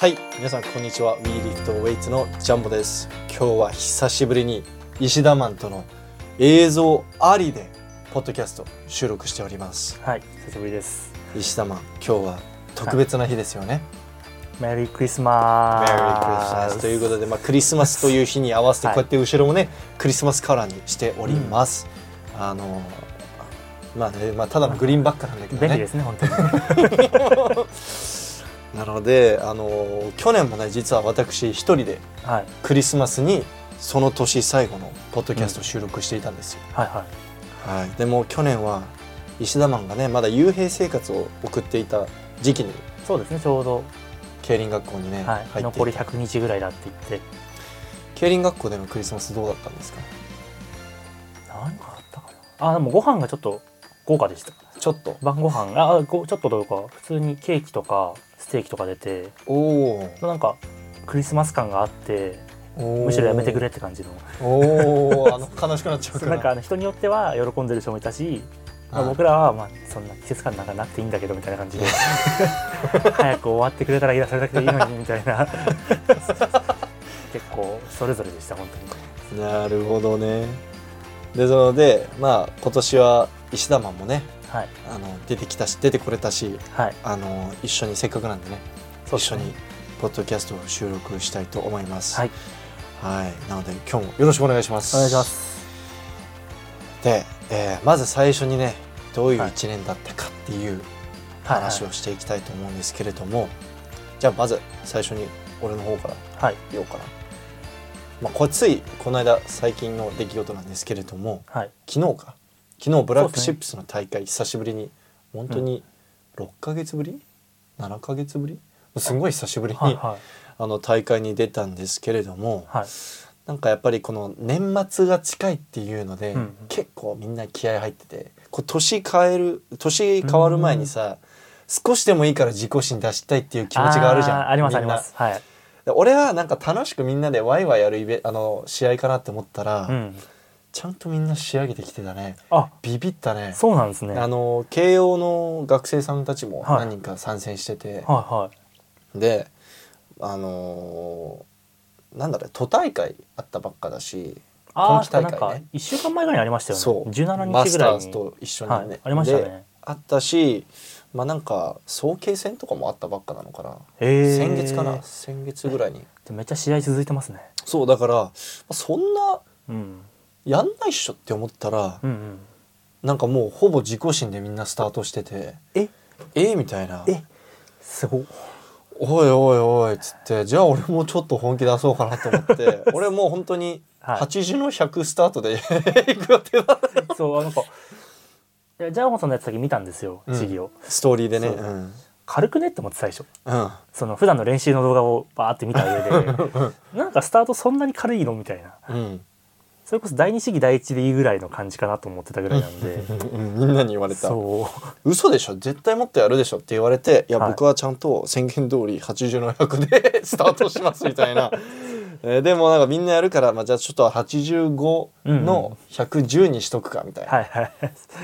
はい皆さんこんにちは。WeLiftWeights のジャンボです。今日は久しぶりに石田マンとの映像ありでポッドキャスト収録しております。はい、久しぶりです。石田マン今日は特別な日ですよね、メリークリスマス。メリークリスマスということで、まあ、クリスマスという日に合わせてこうやって後ろもね、クリスマスカラーにしております、あのまあね、まあ、ただのグリーンバックなんだけどね。便利ですね、本当に。なのであの去年もね実は私一人ではい、クリスマスにその年最後のポッドキャストを収録していたんですよ、はい、はい。はい、でも去年は石田マンがねまだ幽閉生活を送っていた時期にそうですね、ちょうど、競輪学校にね、はい、残り100日ぐらいだって言って。競輪学校でのクリスマスどうだったんですか？何があったかな？あ、でもご飯がちょっと豪華でした。ちょっと。晩ご飯、あ、ごちょっとどうか、普通にケーキとかステーキとか出て、おおなんかクリスマス感があって、むむしろやめてくれって感じの。おおあの 悲しくなっちゃうから。なんかあの人によっては喜んでる人もいたし、まあ、はい僕らはまあそんな季節感なんかなくていいんだけどみたいな感じで 早く終わってくれたらいいなそれだけでいいのにみたいな。結構それぞれでした本当に。なるほどね。でそのでまあ今年は石田マンもねはい。あの出てきたし出てこれたしはい。あの一緒にせっかくなんでねね。一緒にポッドキャストを収録したいと思います。はい。はい。なので今日もよろしくお願いします。お願いします。で、えーまず最初にねどういうはい。一年だったかっていうはい。話をしていきたいと思うんですけれども、じゃあまず最初に俺の方からはい。言おうかな。まあこれついこの間最近の出来事なんですけれどもはい。昨日か昨日ブラックシップスの大会久しぶりに本当に6ヶ月ぶり？7ヶ月ぶり？すごい久しぶりに、はいはい。あの大会に出たんですけれども、はい。なんかやっぱりこの年末が近いっていうので、うん結構みんな気合入っててこう年変える年変わる前にさ、少しでもいいから自己新出したいっていう気持ちがあるじゃんーありますあります。はい。で俺はなんか楽しくみんなでワイワイやるイベあの試合かなって思ったら、うんちゃんとみんな仕上げてきてたね。あビビったね。そうなんですね。あの慶応の学生さんたちもはい。何人か参戦してて、はいはい。であのーなんだろう都大会あったばっかだしあ今期大会ね。1週間前ぐらいにありましたよね。そう。17マス日ぐらいに。ターズと一緒にね、はい、ありましたでね。あったしまあなんか早慶戦とかもあったばっかなのかな、先月かな。先月ぐらいに。めっちゃ試合続いてますね。そうだからまあそんなうんやんないっしょって思ったら、うんうん。なんかもうほぼ自己新でみんなスタートしててえ？え？みたいな。え？すごっ。おいおいおいっつってじゃあ俺もちょっと本気出そうかなと思って 俺もう本当にはい。80の100スタートで 行く予定だったそうあの子いやジャーモンさんのやつだけ見たんですようん。試技を、ストーリーでね。そう。うん。軽くねって思って最初うん。その普段の練習の動画をバーって見た上で。なんかスタートそんなに軽いの？みたいな。うんそれこそ第二試技第一でいいぐらいの感じかなと思ってたぐらいなんで。うんみんなに言われた。そう。嘘でしょ。絶対もっとやるでしょって言われてい。や、はい僕はちゃんと宣言通り80の100で スタートしますみたいな、えーでもなんかみんなやるから、まあ、じゃあちょっと85の110にしとくかみたいな、はいはい。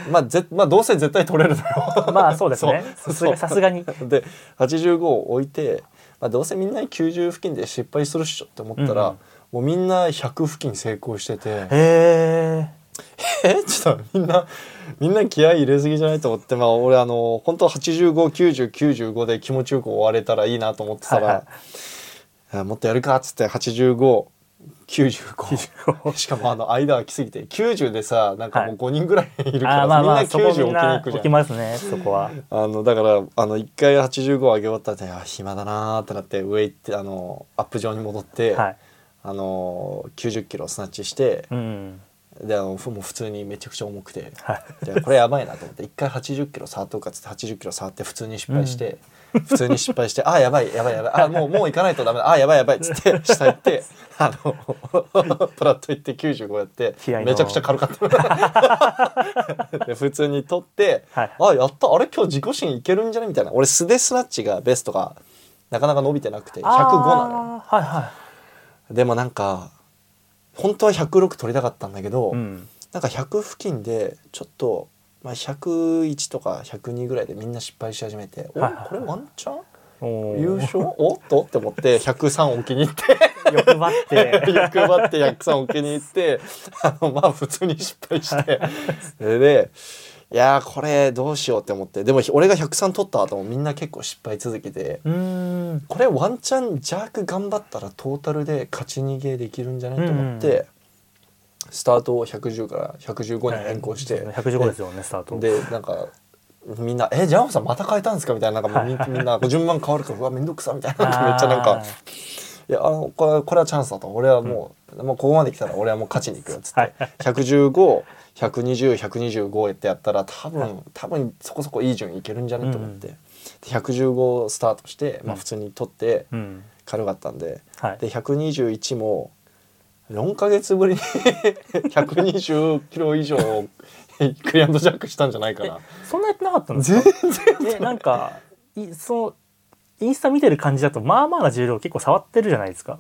まあぜまあどうせ絶対取れるのよまあそうですね。さすがさすがに。で85を置いて、まあ、どうせみんな90付近で失敗するっしょって思ったら、うんうんもうみんな100付近成功してて。へえ え？ちょっとみんなみんな気合い入れすぎじゃないと思って。まあ俺あの本当859095で気持ちよく終われたらいいなと思ってたら、はいはい。あもっとやるかっつって8595しかもあの間空きすぎて。90でさなんかもう5人ぐらいいるから、あーまあまあみんな90そこみん置きに行くじゃん。きますねそこは。あのだからあの1回85上げ終わったらあ暇だなーってなって上行ってあのアップ上に戻って、はいあの90キロスナッチしてう、ん。であのふもう普通にめちゃくちゃ重くて。はこれやばいなと思って一回80キロ触っとくかっつって80キロ触って普通に失敗して、普通に失敗してあやばいやばいやばいあもうもう行かないとダメだあやばいやばいっつって下行って あの プラット行って95やってめちゃくちゃ軽かった。で普通に取って、はい。あやったあれ今日自己新いけるんじゃね？みたいな。俺素手スナッチがベストがなかなか伸びてなくて105なのよ。はいはでもなんか本当は106取りたかったんだけど、いうん。なんか100付近でちょっと、まあ、101とか102ぐらいでみんな失敗し始めて、おこれワンチャン？優勝？お？っと？って思って 103置きに行って。欲張って。欲張って103置きに行ってあのまあ普通に失敗して。でいやーこれどうしようって思って。でも俺が103取った後もみんな結構失敗続けて。これワンチャンジャーク頑張ったらトータルで勝ち逃げできるんじゃないと思って、うん。スタートを110から115に変更して、115ですよねスタート。でなんかみんな「えジャンホさんまた変えたんですか?」みたいななんかもうみみんな順番変わるからうわめんどくさみたいな。めっちゃなんかあー「いやあのこれこれはチャンスだと。俺はもう,、もうここまで来たら俺はもう勝ちに行くよ」っつって、はい。115120125ってやったら多分多分そこそこいい順いけるんじゃねと思って、で115スタートして、まあ、うん。普通に取ってうん。軽かったんで、はい。で121も4ヶ月ぶりに 120キロ以上クリアンドジャックしたんじゃないかな。そんなやってなかったんです全かえなんかいそのインスタ見てる感じだとまあまあな重量結構触ってるじゃないですか。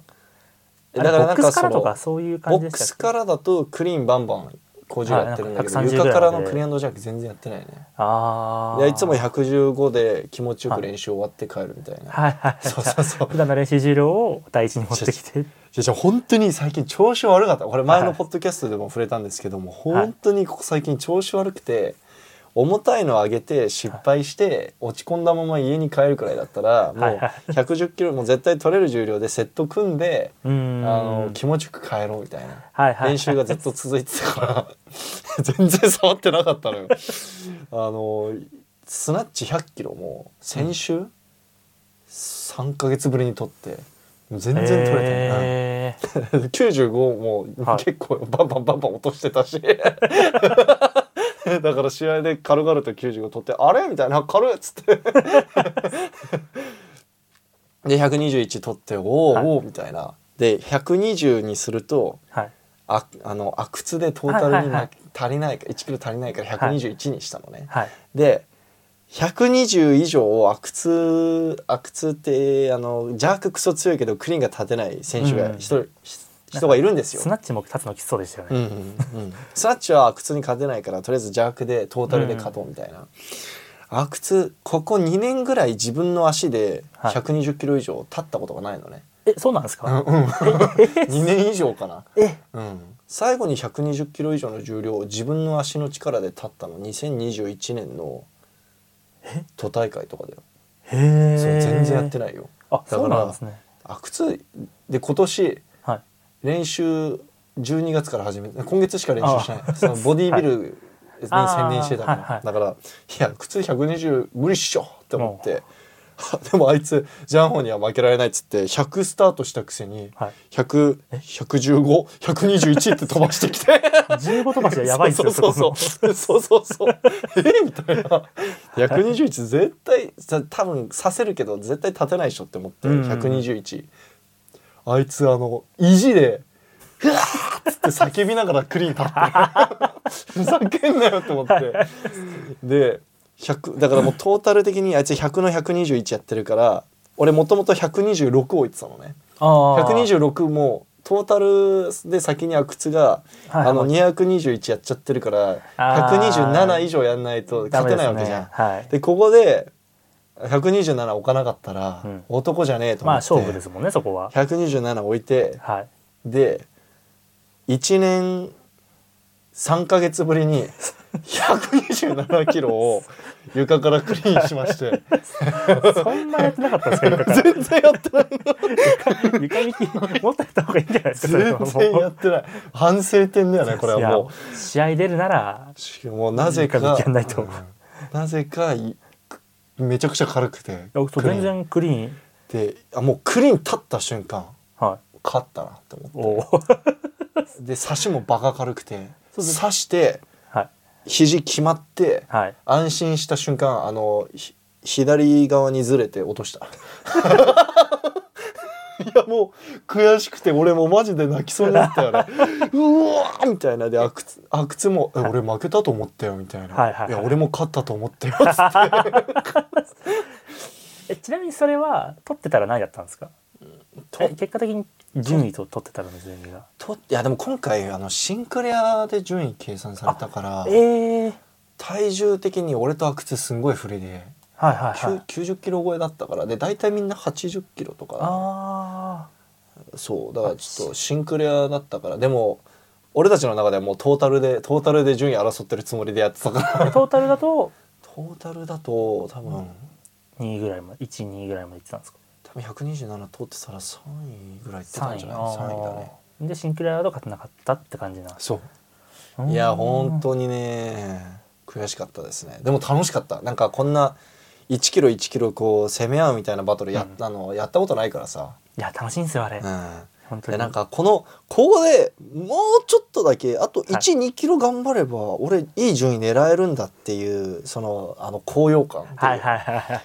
だからなんかボックスからとかそういう感ボックスからだとクリーンバンバン工場やってるんだけど、はいなんか130床からのクリアンドジャック全然やってないね。ああでいつも115で気持ちよく練習終わって帰るみたいな、はい。はい。そうそうそう。普段の練習重量を第一に持ってきて。じゃあ本当に最近調子悪かった。これ前のポッドキャストでも触れたんですけども、本当にここ最近調子悪くて重たいの上げて失敗して落ち込んだまま家に帰るくらいだったらもはいうはい。110キロも絶対取れる重量でセット組んであの気持ちよく帰ろうみたいな。練習がずっと続いてたから 全然触ってなかったのよ。あのスナッチ100キロも先週、3ヶ月ぶりに取って全然取れてない。えー。95もはい。結構バンバンバンバン落としてたし だから試合で軽々と95取って「あれ?」みたいな「軽い」っつって。で121取って「おお、はい。おお」みたいな。で120にするとはい。ああの阿久津でトータルに、はい足りないか1キロ足りないから121にしたのね、はい。で120以上阿久津阿久津ってあのジャーククソ強いけどクリーンが立てない選手が一人、人がいるんですよ。ス。ナッチも立つのきつそうでしたよね、うんうんうん、スナッチは阿久津に勝てないからとりあえずジャークでトータルで勝とうみたいな、阿久津ここ2年ぐらい自分の足ではい。120キロ以上立ったことがないのね、えそうなんですか、うんうん、2年以上かな、え。うん、最後に120キロ以上の重量を自分の足の力で立ったの2021年の都大会とかだよ、へえ全然やってないよ。あだからそうなんですね。阿久津で今年はい練習12月から始め今月しか練習しない。そのボディービルに専念してたから、だからいや靴120無理っしょって思って。でもあいつジャンホには負けられないっつって100スタートしたくせにはい。10011521って飛ばしてきて。15飛ばしはやばいですよ そうそうそう。そうそうそう。え？みたいな。121絶対さ多分させるけど絶対立てないでしょって思ってうん。うん121あいつあの意地で「うわーっつって叫びながらクリーン立って。ふざけんなよって思って。で100だからもうトータル的にあいつ100の121やってるから俺もともと126置いてたのね。ああ126もトータルで先に阿久津が、はいあの221やっちゃってるからあー。127以上やんないと勝てないわけじゃん。ですね。はい。でここで127置かなかったら、うん。男じゃねえと思って、まあ勝負ですもんねそこは。127置いてはい。で1年3ヶ月ぶりに 127キロを床からクリーンしまして。そんなやってなかったんですか床から。全然やってない。床引きもっとやった方がいいんじゃないですか全然やってない。反省点だよねこれはもう。試合出るならもうなぜかうん。なぜかいめちゃくちゃ軽くて全然クリーン。であもうクリーン立った瞬間は勝ったなってい思って。で差しもバカ軽くてそうです。刺してはい。肘決まってはい。安心した瞬間あのひ左側にずれて落とした いやもう悔しくて俺もマジで泣きそうになったよね。うわーみたいな。で阿久津もえ「俺負けたと思ったよ」みたいな「はいはいはい。や俺も勝ったと思ったよ」つって。えちなみにそれは取ってたら何だったんですか？え結果的に順位と取ってたらの順位が。といやでも今回あのシンクレアで順位計算されたからええ体重的に俺と阿久津すんごい不利ではいはいはい。きゅう90キロ超えだったからで大体みんな80キロとか。あそうだからちょっとシンクレアだったからでも俺たちの中ではもうトータルでトータルで順位争ってるつもりでやってたから。あ トータルだと？トータルだと多分、2位ぐらいまで12位ぐらいまでいってたんですか？多分127通ってたら3位ぐらいいってた3位んじゃない？3位。だね。でシンクレアード勝てなかったって感じな。そう。うん。いや本当にね悔しかったですね。でも楽しかった。なんかこんな1キロ1キロこう攻め合うみたいなバトルやったの、やったことないからさ、いや楽しいんですよあれ、うん、本当に。でなんかこのここでもうちょっとだけあとはい。12、キロ頑張れば俺いい順位狙えるんだっていうそのあの高揚感はいはいはいはい。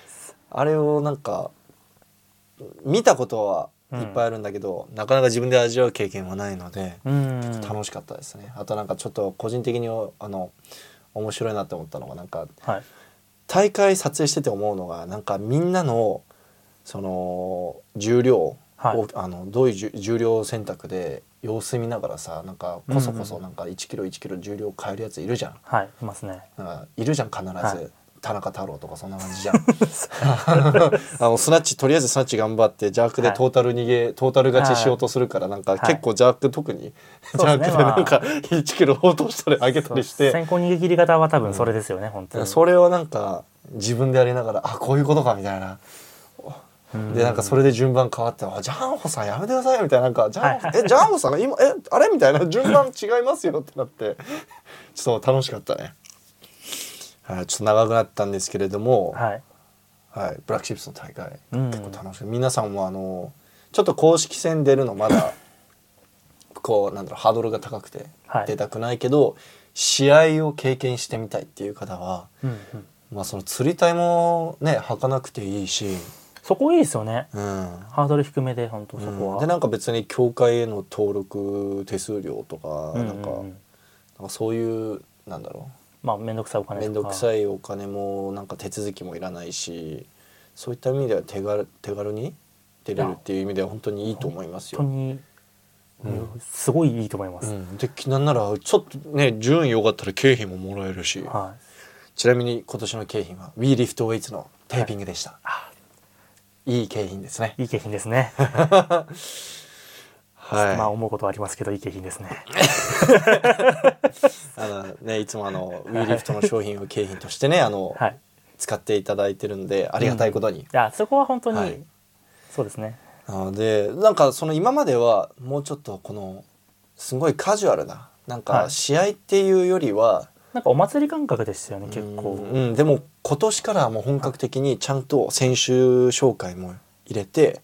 あれをなんか見たことはいっぱいあるんだけど、なかなか自分で味わう経験はないので、うん。楽しかったですね。あとなんかちょっと個人的にあの面白いなって思ったのがなんかはい大会撮影してて思うのがなんかみんなのその重量を、はい。あのどういう重重量選択で様子見ながらさなんかこそこそなんか1キロ1キロ重量変えるやついるじゃん。はいいますね。いるじゃん必ず、はい田中太郎とかそんな感じじゃん。あのスナッチとりあえずスナッチ頑張って邪悪ではい。トータル逃げ、トータル勝ちしようとするからなんかはい。結構邪悪特に。邪悪でなんか1キロ落としたり上げたりして。先行逃げ切り方は多分それですよね、本当に。それをなんか自分でやりながらあこういうことかみたいな。うん。でなんかそれで順番変わって「あジャンホさんやめてください」みたいな。なんか「ジャンホはい。えジャンホさん今えあれ?」みたいな。順番違いますよってなって。ちょっと楽しかったね。はい、ちょっと長くなったんですけれども、はい。はい、ブラックシップスの大会、うん。結構楽しい皆さんもあのちょっと公式戦出るのまだ こうなんだろうハードルが高くてはい。出たくないけど、試合を経験してみたいっていう方は、うんうん。まあ、その釣り帯もね履かなくていいし、そこいいですよね。うん、ハードル低めで本当そこは、うん。でなんか別に協会への登録手数料とか、うんうんうん。なんかなんかそういうなんだろまあ面倒くさいおう金面倒くさいお金もなんか手続きもいらないしそういった意味では手軽手軽に出れるっていう意味では本当にいいと思いますよ。本当に、うん。すごいいいと思います、うん、でなんならちょっとね順位良かったら景品ももらえるし、はちなみに今年の景品は WeLiftWeights のテーピングでした、い、い景品ですね。いいい景品ですね、はい、まあ思うことはありますけどいい景品ですね。あのねいつもあの WeLift の商品を景品としてねあの、はい。使っていただいてるんでありがたいことに、いやそこは本当に、はい。そうですね。なのでなんかその今まではもうちょっとこのすごいカジュアルななんかはい。試合っていうよりは、なんかお祭り感覚でしたよね結構。うんうん。でも今年からはもう本格的にちゃんと選手紹介も入れて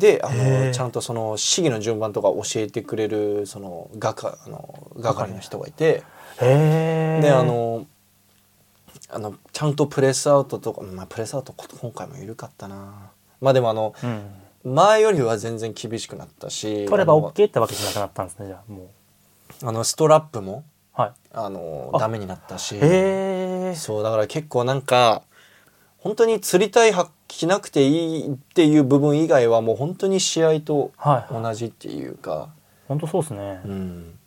であのちゃんとその試技の順番とか教えてくれるその係あの係の人がいて。であのあのちゃんとプレスアウトとか、まあ、プレスアウトこ今回も緩かったな。まあでもあのうん、前よりは全然厳しくなったし取れば OK ってわけじゃなくなったんですねじゃあもう。あのストラップもはあのあダメになったし。そうだから結構なんか本当に釣りたいは着なくていいっていう部分以外はもう本当に試合とはい。同じっていうか、本当そうですね、うん、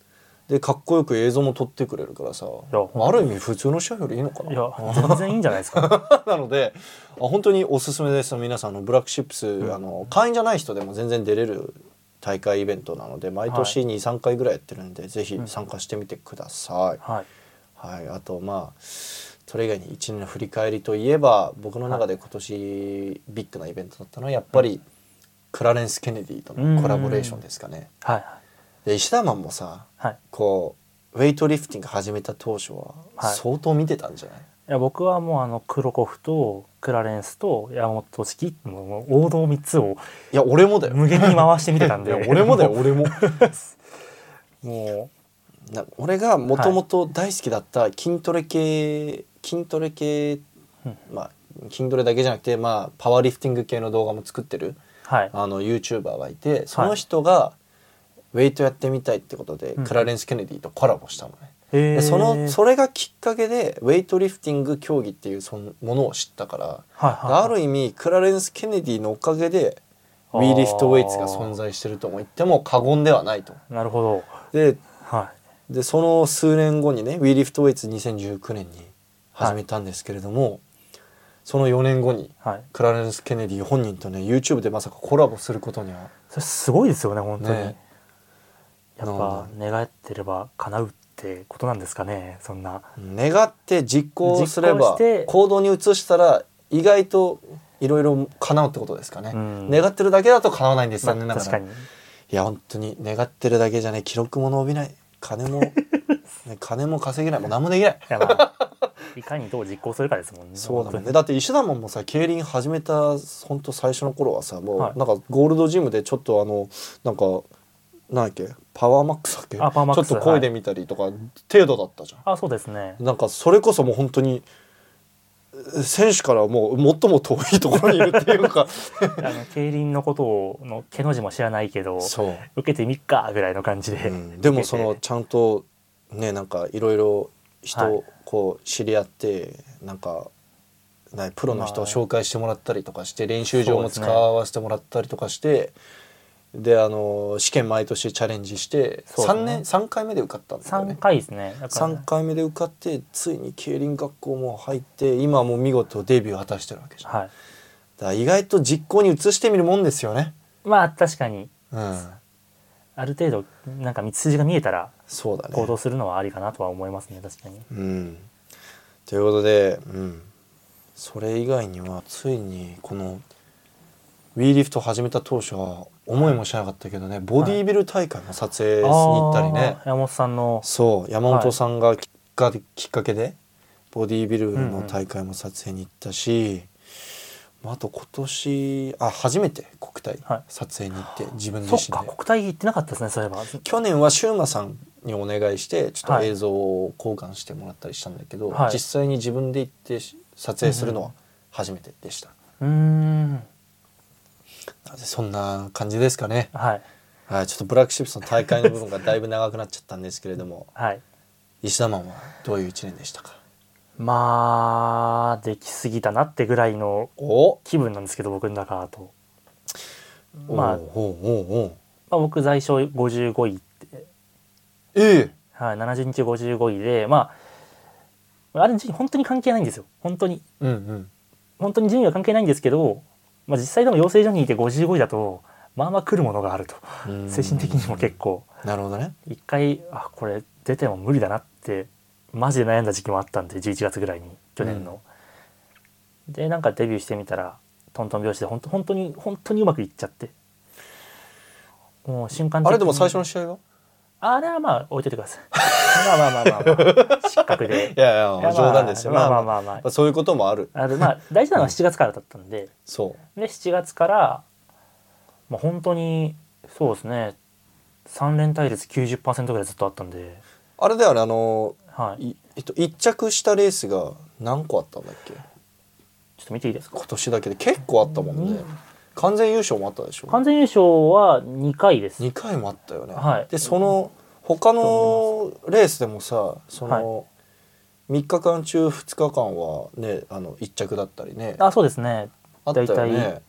でかっこよく映像も撮ってくれるからさやある意味普通の試合よりいいのかな。いや全然いいんじゃないですか。なのであ本当におすすめです皆さんあの。ブラックシップス、ん。あの会員じゃない人でも全然出れる大会イベントなので毎年は23回ぐらいやってるんで、ぜひうん参加してみてください。はい。はい、あとまあそれ以外に1年の振り返りといえば僕の中で今年ビッグなイベントだったのはやっぱりクラレンス・ケネディとのコラボレーションですかね。はいで石田マンもさはい。こうウェイトリフティング始めた当初ははい。相当見てたんじゃない、いや僕はもうあのクロコフとクラレンスと山本式もう王道3つをいや俺もだよ。無限に回して見てたんいでや俺もだよ俺も。もな俺がもともと大好きだった筋トレ系筋トレ系、うん。まあ筋トレだけじゃなくて、まあ、パワーリフティング系の動画も作ってるうはい。あの YouTuber がいてその人がウェイトやってみたいってことで、うんクラレンス・ケネディとコラボしたのね。でそのそれがきっかけでウェイトリフティング競技っていうそのものを知ったから、はいはいある意味クラレンス・ケネディのおかげでウィーリフトウェイツが存在してるとも言っても過言ではないと。なるほど。ではでその数年後にね w e リフトウェイツ2019年に始めたんですけれども、その4年後にはい。クラレンス・ケネディ本人とね YouTube でまさかコラボすることには。それすごいですよね本当に、ね。やっぱ願ってれば叶うってことなんですかねそんな。願って実行すれば実行動に移したら意外といろいろ叶うってことですかね、うん。願ってるだけだと叶わないんですまあ残念ながら、いや本当に願ってるだけじゃね記録も伸びない。金も、ね、金も稼げない。もう何もできないいかにどう実行するかですもんね。そうだもんね。だって石田門もさ競輪始めた本当最初の頃はさもうはい。なんかゴールドジムでちょっとあのなんかなんだっけ？パワーマックスだっけ？ちょっと漕いでみたりとか程度だったじゃん、あそうですね。なんかそれこそもう本当に選手からもう最も遠いところにいるっていうか。あの競輪のことをの毛の字も知らないけど受けてみっかぐらいの感じで、うん。でもそのちゃんとねなんかいろいろ人こう知り合って、なんかなプロの人を紹介してもらったりとかして練習場も使わせてもらったりとかしてであの試験毎年チャレンジして、3そうですね年3回目で受かったんだよ3ね。回ですね。だから3回目で受かってついに競輪学校も入って今はもう見事デビューを果たしてるわけじゃん。はい。だ意外と実行に移してみるもんですよね。まあ確かに。うん、ある程度なんか道筋が見えたらそうだね。行動するのはありかなとは思いますね確かに。うん、ということで、うん、それ以外にはついにこの WE リフト始めた当初は思いもしなかったけどねボディービル大会も撮影しに行ったりね、あー山本さんの。そう山本さんがきっかけきっかけでボディービルの大会も撮影に行ったし、あと今年あ初めて国体はい。撮影に行って自分そっ自身で、か国体行ってなかったですねそういえば。去年はシューマさんにお願いしてちょっとはい。映像を交換してもらったりしたんだけど、はい。実際に自分で行ってし撮影するのは初めてでした、うーん。なのでそんな感じですかね、はい。はい、ちょっとブラックシップスの大会の部分がだいぶ長くなっちゃったんですけれどもはい。石田マンはどういう一年でしたか？まあできすぎたなってぐらいのお。気分なんですけど僕の中だと、まあまあ、僕在所55位ええ。はい、70日55位でまああれ本当に関係ないんですよ。本当に。うんうん。本当に順位は関係ないんですけど、まあ、実際でも養成所にいて55位だとまあまあ来るものがあると。うん。精神的にも結構。なるほどね。一回あこれ出ても無理だなってマジで悩んだ時期もあったんで11月ぐらいに去年の、でなんかデビューしてみたらトントン拍子で本当本当に本当にうまくいっちゃって。もう瞬間的に。あれでも最初の試合は？あれはまあ置いといてください。まあまあまあまあ、まあ、失格で。いやいいやまあや冗談ですよ。まあまあまあまあそういうこともある。あれまあ大事なのは7月からだったんで、そう。で7月から、まあ、本当にそうですね。3連対率90%ぐらいずっとあったんで、あれだよねあのはい、いえっと、一着したレースが何個あったんだっけ？ちょっと見ていいですか？今年だけで結構あったもんね完全優勝もあったでしょ。完全優勝は2回です。2回もあったよね、はい。でその他のレースでもさその、3日間中2日間はねあの1着だったりね。あそうですね。あったよ大ね体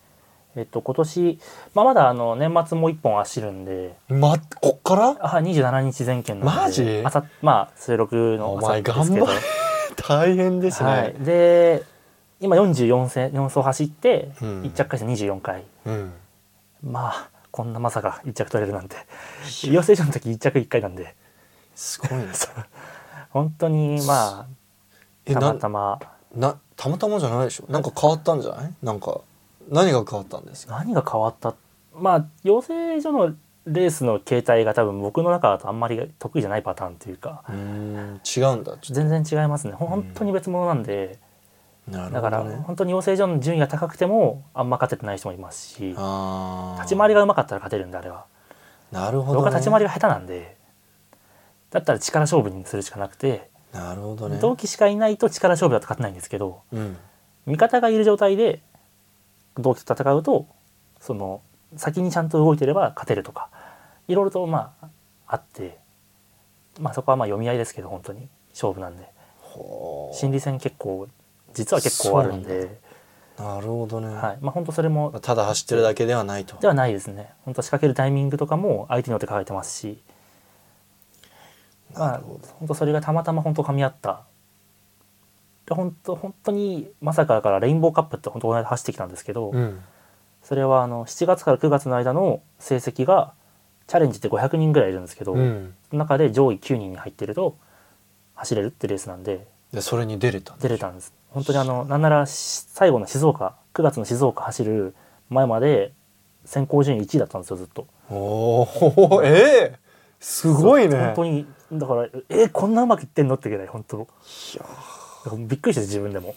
えっと今年、まあ、まだあの年末もう1本走るんで。まこっから？あ27日前県なんで。マジ？あさまあ収録のお前明後日ですけど。頑張れ。大変ですね、はい、で今44戦4走走ってうん。1着回して24回、うん。まあこんなまさか1着取れるなんて。養成所の時1着1回なんで。すごいね。本当にまあたまたま。なたまたまじゃないでしょ？なんか変わったんじゃない？なんか何が変わったんですか？何が変わった？まあ養成所のレースの形態が多分僕の中だとあんまり得意じゃないパターンというか。うーん違うんだ。全然違いますね。本当に別物なんで、となるだから本当に養成所の順位が高くてもあんま勝ててない人もいますし立ち回りがうまかったら勝てるんであれは。なるほど、ね、僕は立ち回りが下手なんでだったら力勝負にするしかなくて、なるほどね。同期しかいないと力勝負だと勝てないんですけどうん。味方がいる状態で同期と戦うとその先にちゃんと動いてれば勝てるとかいろいろとまああってまあそこはまあ読み合いですけど本当に。勝負なんで。心理戦結構実は結構あるんで。なるほどね、はい。まあ本当それもただ走ってるだけではないと。ではないですね。本当仕掛けるタイミングとかも相手によって変えてますし。まあなるほど。本当それがたまたま本当噛み合った。本当本当にまさかだからレインボーカップって本当この間走ってきたんですけど、うん。それはあの7月から9月の間の成績がチャレンジって500人ぐらいいるんですけど、うん。中で上位9人に入ってると走れるってレースなんで。でそれに出れた出れたんです本当にあのなんならし最後の静岡9月の静岡走る前まで選考順位1位だったんですよずっと。おおええすごいね。本当にだからえこんなうまくいってんのってぐらい本当。いやびっくりして自分でも。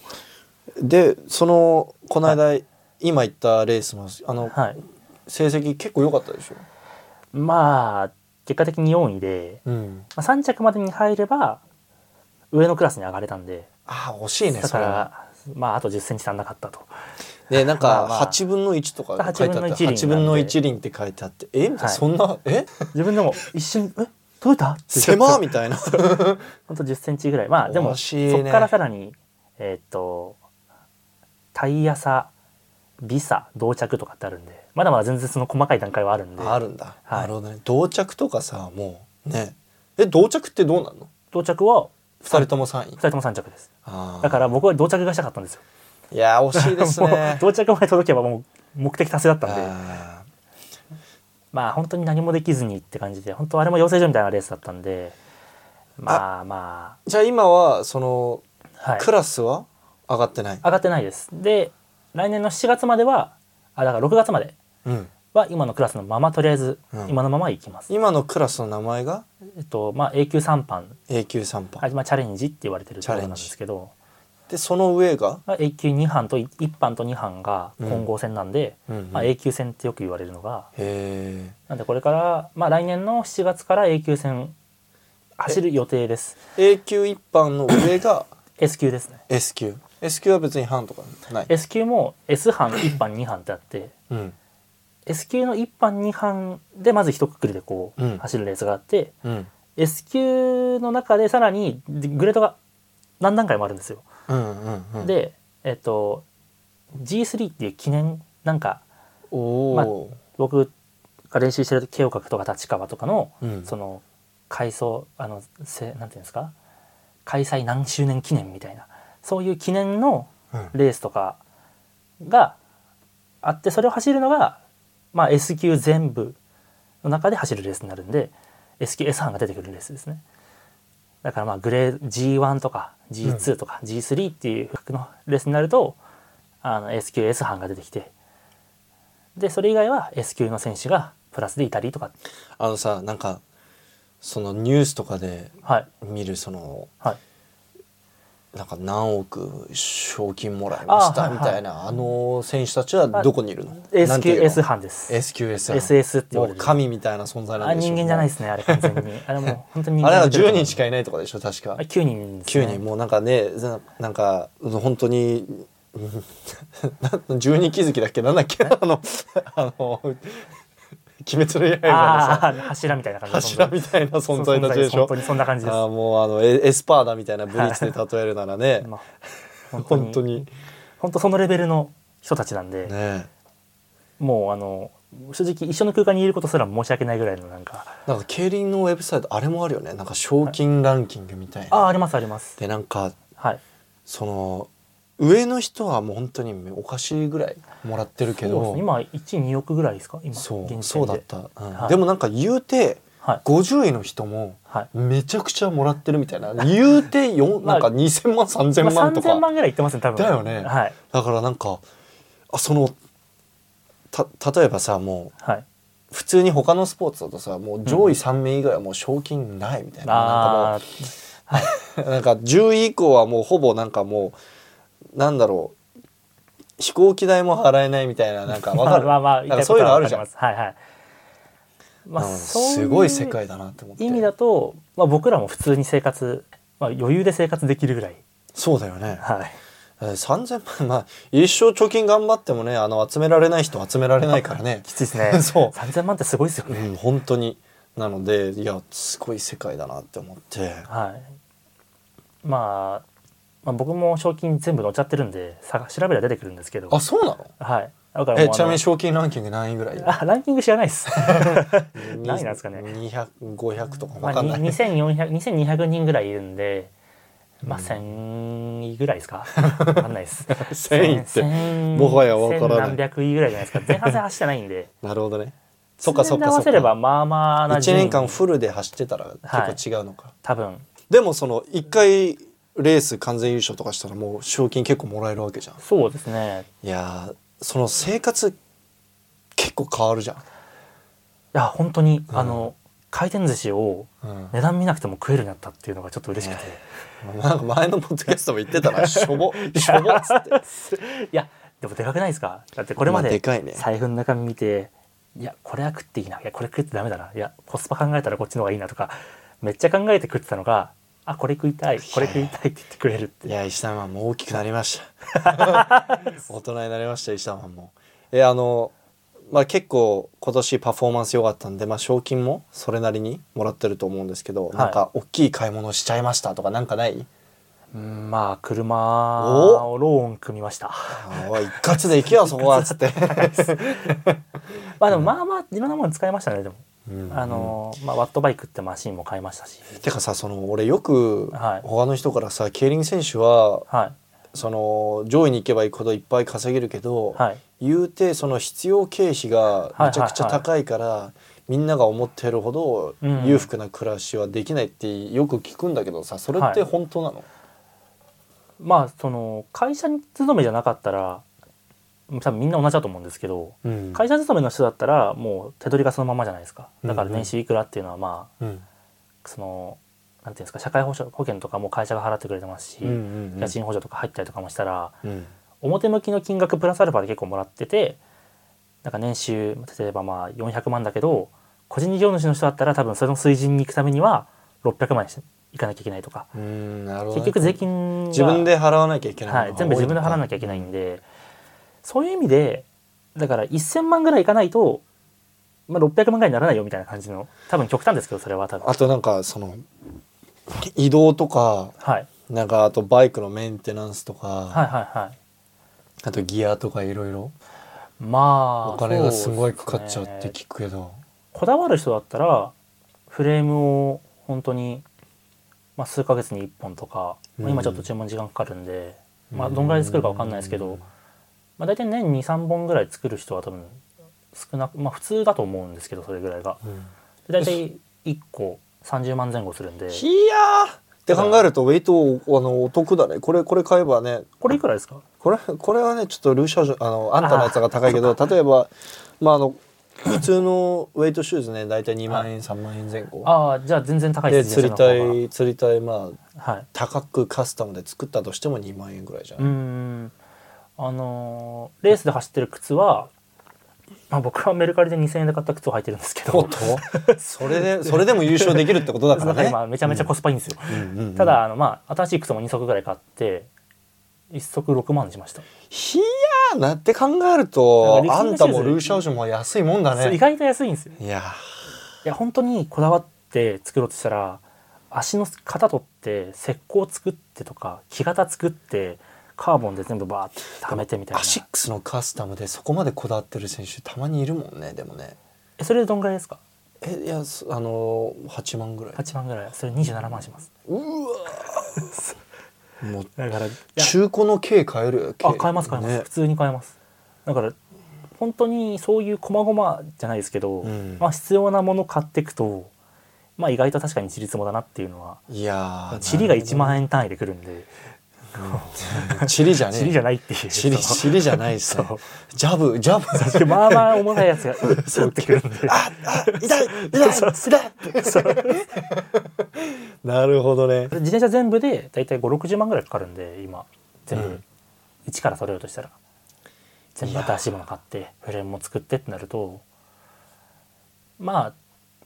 でそのこの間、今言ったレースもあの、はい。成績結構良かったでしょ？まあ結果的に4位で、うん。まあ、3着までに入れば上のクラスに上がれたんでああ惜しいねだそれは。からまああと1 0ンチ足んなかったと。ねなんかまあまあ。8分の1とか書いてあって8 8分の分の1 1輪って書いてあってえ？みたいなはい。そんなえ？自分でも一瞬「えどうた?」って狭みたいな。ほんと1 0ンチぐらい。まあでもそこからさらにえーっとタイヤ差ビサ同着とかってあるんで。まだまだ全然その細かい段階はあるんで。あるんだ、はい。なるほどね。同着とかさもうね。え同着ってどうなんの？同着は2人とも3位。2人とも3着ですだから僕は同着がしたかったんですよ。いやー惜しいですね。同着まで届けばもう目的達成だったんで。あまあ本当に何もできずにって感じで本当あれも養成所みたいなレースだったんで。まあまーじゃあ今はそのあ、はい、クラスは上がってない、上がってないです。で来年の7月まではあだから6月まで。うん、は今のクラスのままとりあえずうん。今のまま行きます、今のクラスの名前が？えっとまあ A 級3班。A 級3班、あまあ、チャレンジって言われてるところなんですけど。でその上が、まあ A 級2班と1班と2班が混合戦なんで、うん。うんまあ、A 級戦ってよく言われるのが。へなんでこれから、まあ、来年の7月から A 級戦走る予定です。え A 級一班の上が？S 級ですね。S 級 S 級は別に班とかない、S 級も S 班1班2班ってあって。うん、S 級の1班2班でまず一括りでこう、うん。走るレースがあってうん。S 級の中でさらにグレードが何段階もあるんですよ。うんうんうん。でえっと G3 っていう記念なんかまあ僕が練習してる慶応閣とか立川とかの、うん。その改装あのせなんていうんですか？開催何周年記念みたいなそういう記念のうん。レースとかがあってそれを走るのが、まあ、S 級全部の中で走るレースになるんで S 級 S 班が出てくるレースですね。だからまあグレー G1 とか G2 とか G3 っていう格のレースになるとあの S 級 S 班が出てきてでそれ以外は S 級の選手がプラスでいたりとか。あのさなんかそのニュースとかではい。見るそのはいなんか何億賞金もらいましたあはいみたいなあ,、の選手たちはどこにいるの？S 級なんていうの？S 班です。SQS SS って言われる。神みたいな存在なんあでしょ人間じゃないですねあれ完全に。あれもう本当に人間あれは10のレベル人しかいないとかでしょ確か。あ9人です、ね、9人。もうなんかねななんか本当に うん十二気づきだっけ？なんだっけ？あのあの 鬼滅の刃の柱みたいな感じの柱みたいな存在たちでしょ本当にそんな感じです。あーもうあのエエスパーダみたいなブリッツで例えるならね。まあ本当に。本当そのレベルの人たちなんで、ねもうあの正直一緒の空間にいることすら申し訳ないぐらいのなんかなんか競輪のウェブサイトあれもあるよねなんか賞金ランキングみたいな、ああありますありますでなんかはいその上の人はもう本当におかしいぐらいもらってるけど。今12億ぐらいですか？今そうそうだった、うん。はい。でもなんか言うてはい。50位の人もはい。めちゃくちゃもらってるみたいな。言うてよまあなんか2000万3000まあ万とか、3000万ぐらいいってますね多分。だよね。はい。だからなんかあそのた例えばさもうはい。普通に他のスポーツだとさもう上位3名以外はもう賞金ないみたいな,、ああなんかもう なんか10位以降はもうほぼなんかもうなんだろう。飛行機代も払えないみたいななんかわかる？まあまあなんかそういうのあるじゃん。はいはい。まあすごい世界だなって思って。意味だと、まあ、僕らも普通に生活、まあ、余裕で生活できるぐらい。そうだよね、はい。えー3000万まあ一生貯金頑張ってもねあの集められない人は集められないからね。きついですね。そう。3000万ってすごいですようね、ん本当に。なのでいやすごい世界だなって思って。はい。まあ、まあ僕も賞金全部載っちゃってるんでさ調べれば出てくるんですけど。あそうなの？はい。だからえちなみにあ賞金ランキング何位ぐらい？のあランキング知らないです。何位なんですかね。200500とかまあ、分かんない、に2400 2200人ぐらいいるんでまあ1000位ぐらいですか？わかんないです。1000位って。1000もはやわからない1000何百位ぐらいじゃないですか。前半戦走ってないんで。なるほどね。そっかそっかそっわせればかまあまあな1順位。年間フルで走ってたら結構違うのか、多分。でもその1回レース完全優勝とかしたらもう賞金結構もらえるわけじゃん。そうですね。いやーその生活結構変わるじゃん、いや本当に、うん。あの回転寿司をうん。値段見なくても食えるようになったっていうのがちょっと嬉しくて、なんか前のポッドキャストも言ってたな しょぼしょぼっつって。いやでもでかくないですか？だってこれままあででかいね。財布の中身見ていやこれは食っていいな。いやこれ食ってダメだな。いやコスパ考えたらこっちの方がいいなとかめっちゃ考えて食ってたのがあこれ食いたいこれ食いたいって言ってくれるって。いや石田マンも大きくなりました。大人になりました石田マンも。えあのまあ結構今年パフォーマンス良かったんで、まあ、賞金もそれなりにもらってると思うんですけど、なんか大きい買い物しちゃいましたとかなんかない？うんまあ車をローン組みました。一括で行けよそこはっつって、まあでもまあまあいろんなもの使いましたねでも、うんあのまあ、ワットバイクってマシンも買いましたし。てかさその俺よくはい。他の人からさ競輪選手ははい。その上位に行けば行くほどいっぱい稼げるけど、はい。言うてその必要経費がめちゃくちゃ高いから、みんなが思ってるほどうん。裕福な暮らしはできないってよく聞くんだけどさそれってはい。本当なの、まあその会社に勤めじゃなかったら多分みんな同じだと思うんですけどうん。会社勤めの人だったらもう手取りがそのままじゃないですか。だから年収いくらっていうのはまあうん。そのなんていうんですか社会保障保険とかも会社が払ってくれてますし、うんうんうん。家賃補助とか入ったりとかもしたらうん。表向きの金額プラスアルファで結構もらっててなんか年収例えばまあ400万だけど個人事業主の人だったら多分その水準に行くためには600万にしいかなきゃいけないとか。ね、結局税金が自分で払わなきゃいけないはい、全部自分で払わなきゃいけないんでそういう意味でだから1000万ぐらいいかないと、まあ、600万ぐらいにならないよみたいな感じの多分極端ですけどそれは多分。あとなんかその移動とかはい。なんかあとバイクのメンテナンスとか、はいはいはい。あとギアとかいろいろ。まあお金がすごいかかっちゃそうって聞くけど、こだわる人だったらフレームを本当に、まあ、数ヶ月に1本とか、まあ今ちょっと注文時間かかるんで、まあ、どんぐらい作るか分かんないですけど、まあ、大体年23本ぐらい作る人は多分少なくまあ普通だと思うんですけどそれぐらいが。うん。で大体1個30万前後するんで。いやー！って考えるとウェイトあのお得だね。これこれ買えばね。これいくらですか？これこれはねちょっとルーシャージュあのあんたのやつが高いけど例えばまああの普通のウェイトシューズね大体2万円3万円前後。ああじゃあ全然高いでです釣りたい釣りたいまあはい。高くカスタムで作ったとしても2万円ぐらいじゃうーない、んあのーレースで走ってる靴は、まあ、僕はメルカリで2000円で買った靴を履いてるんですけど。おっと？それでそれでも優勝できるってことだかだかららね今めちゃめちゃコスパいいんですよ、うんうんうん。ただあのまあ新しい靴も2足ぐらい買って1足6万にしました、いやーなって考えるとあんたもルーシャージュも安いもんだね。そう意外と安いんですよ。いやいや本当にこだわって作ろうとしたら足の型取って石膏作ってとか木型作ってカーボンで全部バーってはめてみたいな。アシックスのカスタムでそこまでこだわってる選手たまにいるもんねでもね。えそれでどんぐらいですか？えいやすあのー8万ぐらい。8万ぐらい。それ27万します。うわ もうだから中古の軽買えるよあ買えます買えます、ね。普通に買えます。だから本当にそういう細々じゃないですけど、うん。まあ必要なもの買っていくとまあ意外と確かにちりつもだなっていうのはいやーチリが1円万円単位でくるんでチリじゃねえチリじゃないっていう。チリチリじゃないっすジャブジャブ。まあまあ重たいやつが そうってくるんで。ああ痛い痛い痛い。なるほどね。自転車全部で大体560万ぐらいかかるんで今。全部、うん。一から揃えようとしたら。全部新しいもの買ってフレームも作ってってなると。まあ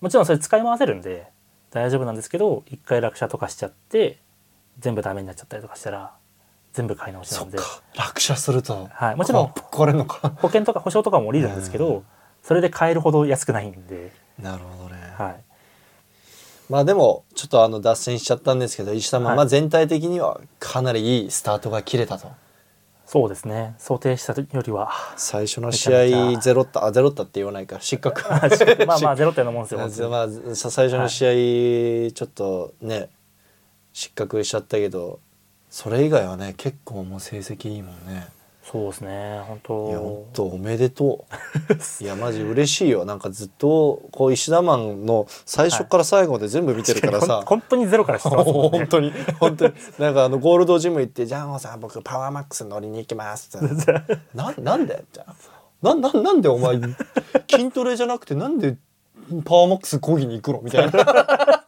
もちろんそれ使い回せるんで大丈夫なんですけど一回落車とかしちゃって全部ダメになっちゃったりとかしたら全部買い直しなんで。落車すると。はい。もちろん壊れるのか。保険とか保証とかも降りるんですけど、うん。それで買えるほど安くないんで、なるほどね。はい、まあでもちょっとあの脱線しちゃったんですけど石田まあ全体的にはかなりいいスタートが切れたと。そうですね。想定したよりは最初の試合ゼロったあゼロったって言わないか。失格。まあまあゼロ点のもんですよまあさ最初の試合ちょっとね失格しちゃったけどそれ以外はね結構もう成績いいもんね。そうですね本いや本当当おめでとう。いやマジ嬉しいよ。なんかずっとこう石田マンの最初から最後まで全部見てるからさ、本当にゼロから知ってますもんね。本当に本当に。なんかあのゴールドジム行って「ジャンホさん僕パワーマックス乗りに行きます」っ てななんで？じゃなななんでお前筋トレじゃなくてなんでパワーマックス講義に行くの？みたいな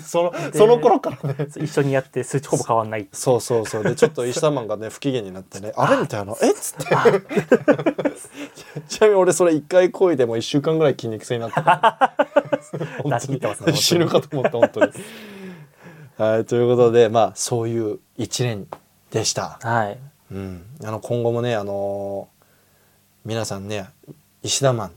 そのその頃からね。一緒にやって数値ほぼ変わんない。そうそうそう。でちょっと石田マンがね不機嫌になってね「あ。れ?」みたいな「えっ?」つって。ちなみに俺それ一回こいでもう1週間ぐらい筋肉痛になった出し切って。ますね死ぬかと思った本当に。はいということでまあそういう一年でした。はい。うん、あの今後もねあのー皆さんね石田マン。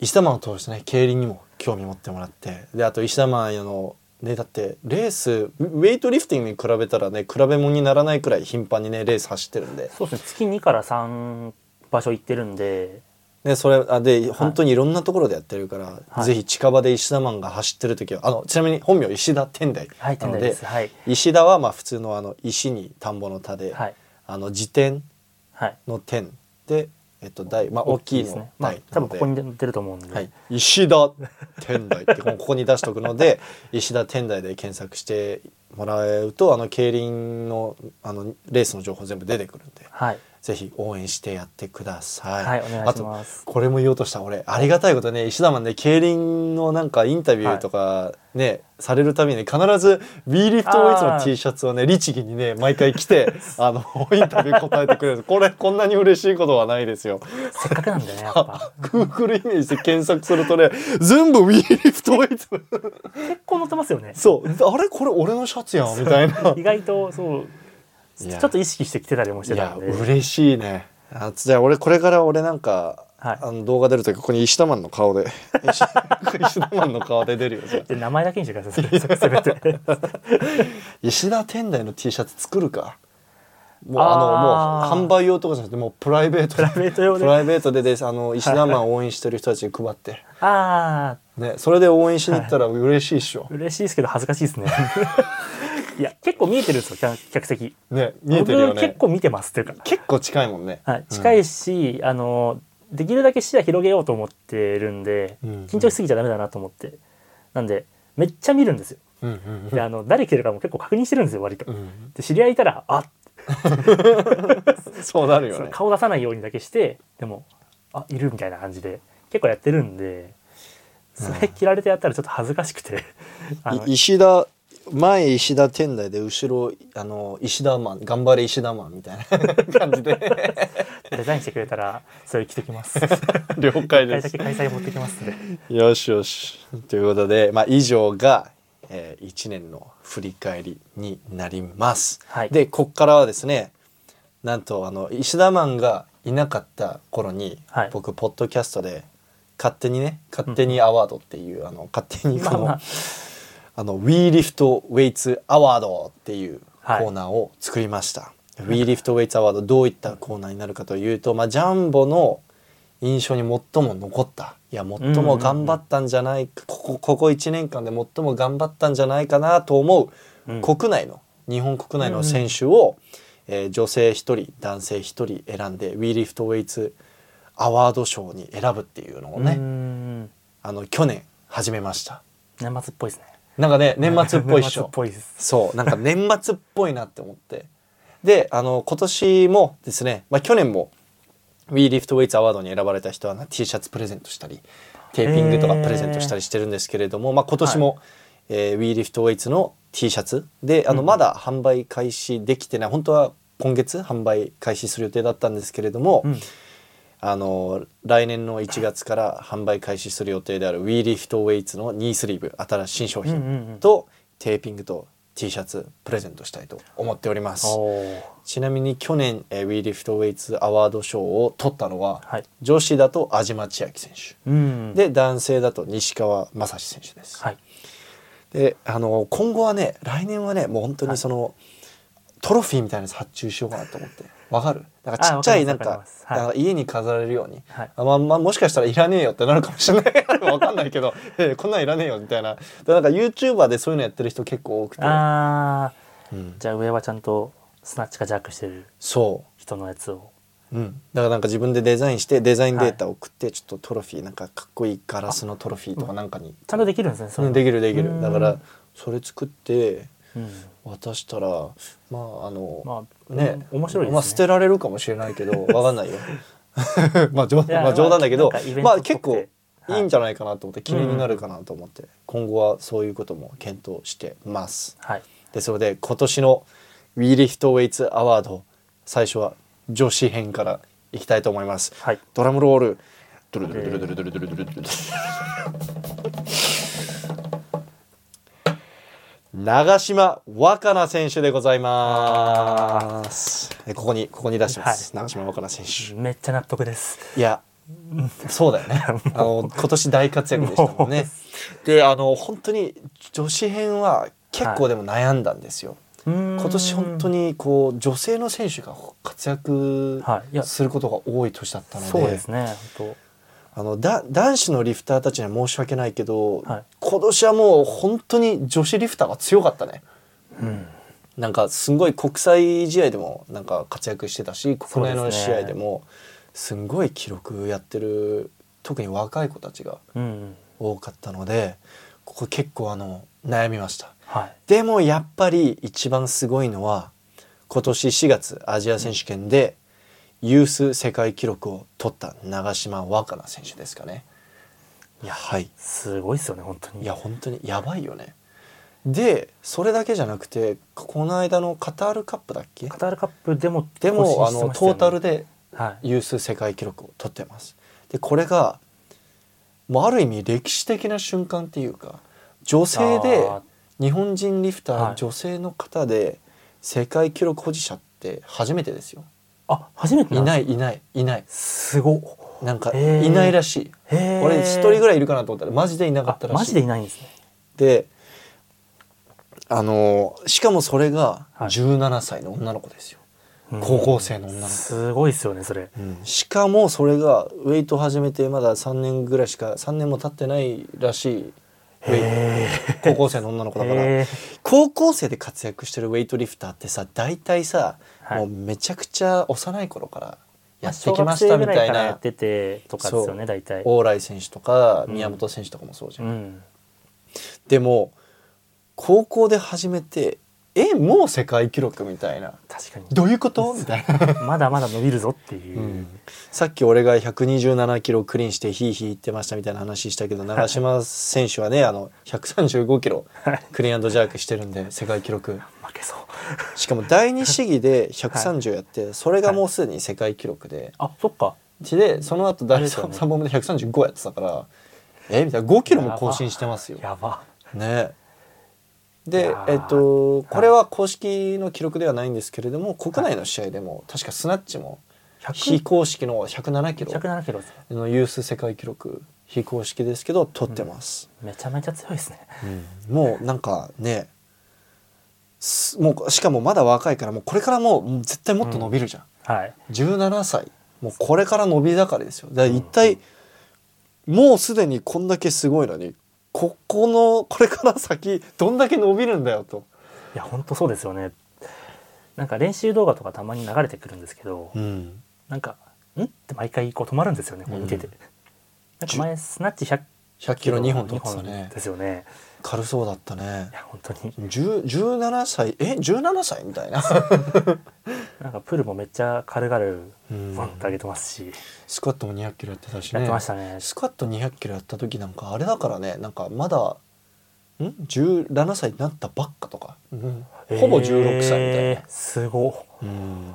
石田マンを通してね競輪にも興味持ってもらって。であと石田マンあのねだってレースウェイトリフティングに比べたらね比べ物にならないくらい頻繁にねレース走ってるんで。そうですね。月2から3場所行ってるんで。でそれあで本当にいろんなところでやってるから、はい。ぜひ近場で石田マンが走ってる時はあのちなみに本名石田天台なので,、です。はい。石田はまあ普通のあの石に田んぼの田で、はい。あの自転はい。の天で、えっと、大まあ大きいのですね。まあ大多分ここに出ると思うんで、で、はい、石田天台ってここに出しておくので 石田天台で検索してもらうとあの競輪のあのレースの情報全部出てくるんで。はいぜひ応援してやってください。はいお願いします。あとこれも言おうとした俺。ありがたいことね石田マンね競輪のなんかインタビューとかね、されるたびに必ず w リフトウェイツの T シャツをね律儀にね毎回着て あのインタビュー答えてくれる。これこんなに嬉しいことはないですよ。せっかくなんでねやっぱ。Google イメージで検索するとね全部 w リフトウェイツ。結構載ってますよね。そう。あれ？これ俺のシャツやんみたいな。意外とそうちょっと意識してきてたりもしてたんで。嬉しいね。あじゃあ俺これから俺なんか、はい。あの動画出るときここに石田マンの顔で。石 石田マンの顔で出るよで名前だけにしてください。せめて石田天台の T シャツ作るか。もうあのもう販売用とかじゃなくてもうプライベートプライベート用で。プライベートでです。あの石田マンを応援してる人たちに配って。ああねそれで応援しに行ったら嬉しいっしょ、嬉しいですけど恥ずかしいですねいや結構見えてるんですよ客客席。ね見えてるよね。僕結構見てますっていうか、結構近いもんね、はい、近いし、あのできるだけ視野広げようと思ってるんで、うん緊張しすぎちゃダメだなと思って。なんでめっちゃ見るんですよ。うんうんであの誰来てるかも結構確認してるんですよ割と、うんで知り合いいたらあ そうなるよね。顔出さないようにだけしてでもあいるみたいな感じで結構やってるんでそれ切られてやったらちょっと恥ずかしくて。石田前石田天台で後ろあの石田マン頑張れ石田マンみたいな 感じで。デザインしてくれたらそれ着てきます。了解です。だけ開催持ってきます。よしよし。ということで、まあ、以上が、えー、1年の振り返りになります、はい。でこっからはですねなんとあの石田マンがいなかった頃に、はい。僕ポッドキャストで勝手にね勝手にアワードっていう、あの勝手にこの、まあまああの WeLift Weights アワードっていうコはい。ーナーを作りました。WeLift Weights アワードどういったコーナーになるかというと、まあ、ジャンボの印象に最も残ったいや最も頑張ったんじゃないか、ここここ1年間で最も頑張ったんじゃないかなと思う、うん。国内の日本国内の選手を、えー女性1人男性1人選んで WeLift Weights アワード賞に選ぶっていうのをね、んあの去年始めました。年末っぽいですねなんかね 年末っぽいっしょ。っぽいです。そうなんか年末っぽいなって思って。であの今年もですね、まあ、去年も WeLiftWeights アワードに選ばれた人はな T シャツプレゼントしたりテーピングとかプレゼントしたりしてるんですけれども、まあ、今年も、えー WeLiftWeights の T シャツ。であのうん。まだ販売開始できてない本当は今月販売開始する予定だったんですけれども、うんあの来年の1月から販売開始する予定である WeLiftWeights のニースリーブ新しい新商うんうんう品ん。とテーピングと T シャツプレゼントしたいと思っております。ちなみに去年、えー、WeLiftWeights アワード賞を取ったのは、はい。女子だと安島千秋選手。うん。で男性だと西川正史選手です、はい。であの今後はね来年はねもう本当にその、トロフィーみたいなやつ発注しようかなと思ってわかる？だからちっちゃいなんかかはい。家に飾れるように。はい。あまあまあもしかしたらいらねえよってなるかもしれない。わかんないけど、えーこんなんいらねえよみたいな。だから YouTuber でそういうのやってる人結構多くて、あうん。ーじゃあ上はちゃんとスナッチかジャックしてるそ人のやつを。う、うん、だからなんか自分でデザインしてデザインデータを送ってちょっとトロフィーなんかかっこいいガラスのトロフィーとかなんかに。ちゃんとできるんですねそれうんできるできうん。るだからそれ作ってうん渡したらまああの、まあね面白いですね。まあ捨てられるかもしれないけど わかんないよ。まあ冗いやまあ冗談だけどまあ結構いいんじゃないかなと思って記念になるかなと思って、今後はそういうことも検討してます。はい。ですので今年の We Lift Weights アワード最初は女子編からいきたいと思います。はい。ドラムロールドゥルドゥルドゥルドゥルドゥルドゥルドゥルドゥル長島若菜選手でございます。えここにここに出してます、長島若菜選手。めっちゃ納得です。いやそうだよね。あの今年大活躍でしたもんね。であの本当に女子編は結構でも悩んだんですよ、今今年本当にこう女性の選手が活躍することが多い年だったので、そうですね本あのだ男子のリフターたちには申し訳ないけど、はい。今年はもう本当に女子リフターが強かったね。当うん。なんかすごい国際試合でもなんか活躍してたし国内の試合でもすんごい記録やってる特に若い子たちがうん多かったのでここ結構あの悩みました。はい。でもやっぱり一番すごいのは今年4月アジア選手権でユース世界記録を取った長島若菜選手ですかね。いやはいすごいですよね本当にいや本当にやばいよね。でそれだけじゃなくてこの間のカタールカップだっけ？カタールカップでもでもあのトータルでではいユース世界記録を取ってます。でこれがもうある意味歴史的な瞬間っていうか女性であ日本人リフター、はい女性の方で世界記録保持者って初めてですよ。あ初めていないいないいない。すごっ。なんかいないらしい。俺一人ぐらいいるかなと思ったらマジでいなかったらしい。あマジでいないんですね。であのしかもそれがはい。17歳の女の子ですよ。うん。高校生の女の子。すごいですよねそれ。うん。しかもそれがウェイト始めてまだ3年ぐらいしか3年も経ってないらしい。高校生の女の子だから。え高校生で活躍してるウェイトリフターってさ大体さ、はい。もうめちゃくちゃ幼い頃からやってきましたみたいな。やっててとかですよね大体。往来選手とかうん。宮本選手とかもそうじゃん、うん。でも高校で始めてえもう世界記録みたいな。確かに。どういうこと？みたいな、まだまだ伸びるぞっていう、さっき俺が127キロクリーンしてヒーヒー言ってましたみたいな話したけど長嶋選手はねあの135キロクリーンジャークしてるんで世界記録。負けそう。しかも第二試技で130やって、それがもうすでに世界記録で、あそっか。でその後第あれですよね。3本目で135やってたからえみたいな。5キロも更新してますよ。やば。ねでえっとこれは公式の記録ではないんですけれども国内の試合でも確かスナッチも非100公式の107キロ。107キロですかのユース世界記録非公式ですけど取ってます、めちゃめちゃ強いですね。うん。もうなんかねすもうしかもまだ若いからもうこれからもう絶対もっと伸びるじゃん、はい。17歳。もうこれから伸び盛りですよ。だから一体、もうすでにこんだけすごいのにここのこれから先どんだけ伸びるんだよと、いや本当そうですよね。なんか練習動画とかたまに流れてくるんですけど、うん、なんか「ん?」って毎回こう止まるんですよねこう見てて、うん。なんか前スナッチ100 100キロ2本取ってた二ねですよね軽そうだったね。いや本当に。10 17歳え17歳みたいな。なんかプールもめっちゃ軽々うん。ボンって上げてますし、スクワットも200キロやってたしね。やってましたね。スクワット200キロやった時なんかあれだからね。なんかまだん？17歳になったばっかとか、うん。ほぼ16歳みたいえな。ー、すごっ。うん。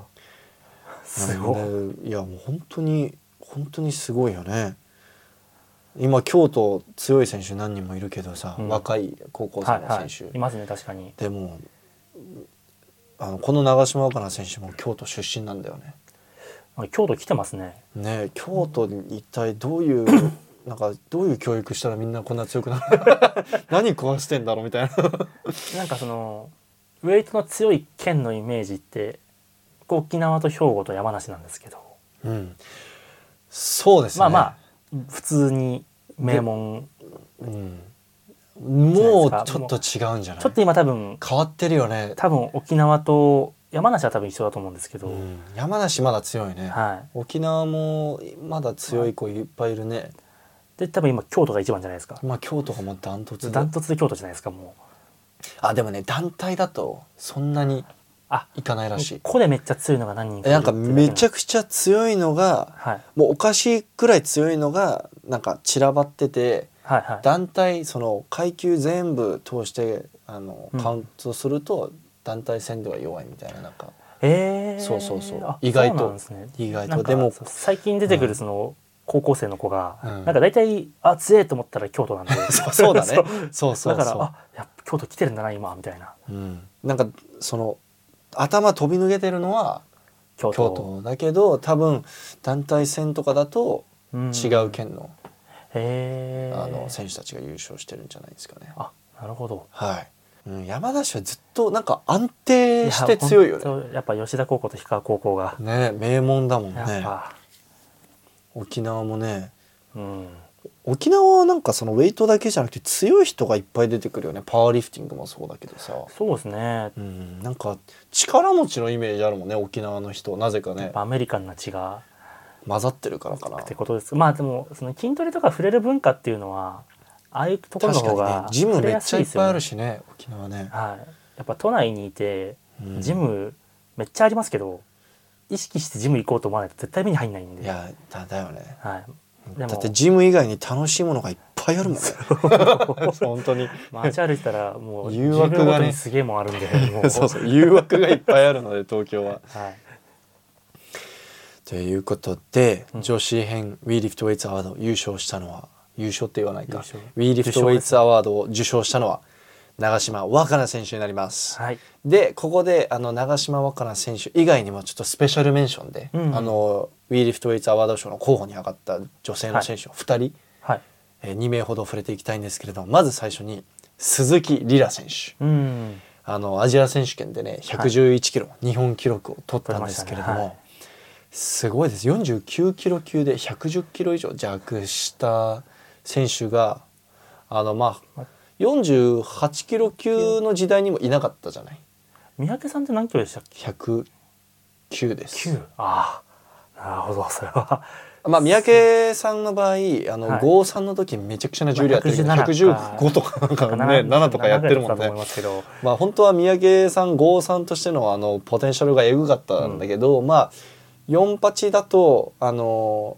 すごっ。なんでいやもう本当に本当にすごいよね今京都強い選手何人もいるけどさ、うん。若い高校生はいはの選手、いい。ますね確かに。でもあのこの長島若菜選手も京都出身なんだよね。京都来てますね。ねえ京都に一体どういう なんかどういう教育したらみんなこんな強くなる？何壊してんだろうみたいな。なんかそのウェイトの強い県のイメージって僕沖縄と兵庫と山梨なんですけど。うん、そうですね。まあまあ普通に名門うん、もうちょっと違うんじゃない？ちょっと今多分変わってるよね、多分沖縄と山梨は多分一緒だと思うんですけど、うん、山梨まだ強いね、はい。沖縄もまだ強い子いっぱいいるね、で多分今京都が一番じゃないですか。まあ京都がもうダントツで。ダントツで京都じゃないですかもあでもね団体だとそんなにあいかないらしい。ここでめっちゃ強いのが何人かえなんかめちゃくくちゃ強いのがはい。もうおかしいくらい強いのがなんか散らばっててはいはい。団体その階級全部通してあのうん。カウントすると団体戦では弱いみたいななんか。えー、そうそうそう。あ意外とね。意外と。でも最近出てくうん。るその高校生の子が、うん。なんか大体あ強いと思ったら京都なんで。そうそうだね。そう。そうそうだからあや京都来てるんだな今みたいな。うん、なんかその頭飛び抜けてるのは京都。だけど多分団体戦とかだとうん違う県の,、へえあの選手たちが優勝してるんじゃないですかね。あなるほど。はい、うん、山梨はずっとなんか安定して強いよね。やっぱ吉田高校と氷川高校が、ね名門だもんね。沖縄もね。うん沖縄はなんかそのウェイトだけじゃなくて強い人がいっぱい出てくるよね。パワーリフティングもそうだけどさ。そうですね。うん、なんか力持ちのイメージあるもんね沖縄の人。なぜかね。アメリカンな血が混ざってるからかな。ってことです。まあでもその筋トレとか触れる文化っていうのはああいうところの方がジムめっちゃいっぱいあるししね沖縄ね、はい、やっぱ都内にいてうん。ジムめっちゃありますけど、意識してジム行こうと思わないと絶対目に入んないんで。いやだだよね。はい、だってジム以外に楽しいものがいっぱいあるもん。ね本当に。街歩いてたらもう誘惑がね。10秒ごとにすげえもんあるんでもう。そうそう。誘惑がいっぱいあるので東京は。はい、ということで、うん。女子編 WeLiftWeights アワード優勝したのは優勝って言わないか。WeLiftWeights アワードを受賞したのは長島若菜選手になります。はい、でここであの長島若菜選手以外にもちょっとスペシャルメンションで、うん。あの WeLiftWeights アワード賞の候補に上がった女性の選手を2人、はい、えー2名ほど触れていきたいんですけれどもまず最初に鈴木リラ選手。うん。あのアジア選手権でね111キロ、日本記録を取ったんですけれども、ねはい。すごいです。49キロ級で110キロ以上弱した選手があのまあ48キロ級の時代にもいなかったじゃない？三宅さんって何キロでしたっけ？109です。9ああなるほどそれはまあ三宅さんの場合あの、はい53の時めちゃくちゃな重量やってるけどまあ115とかなんかね7とかやってるもん7だと思いね。まあ本当は三宅さん53としてのあのポテンシャルがエグかったんだけど、まあ48だとあの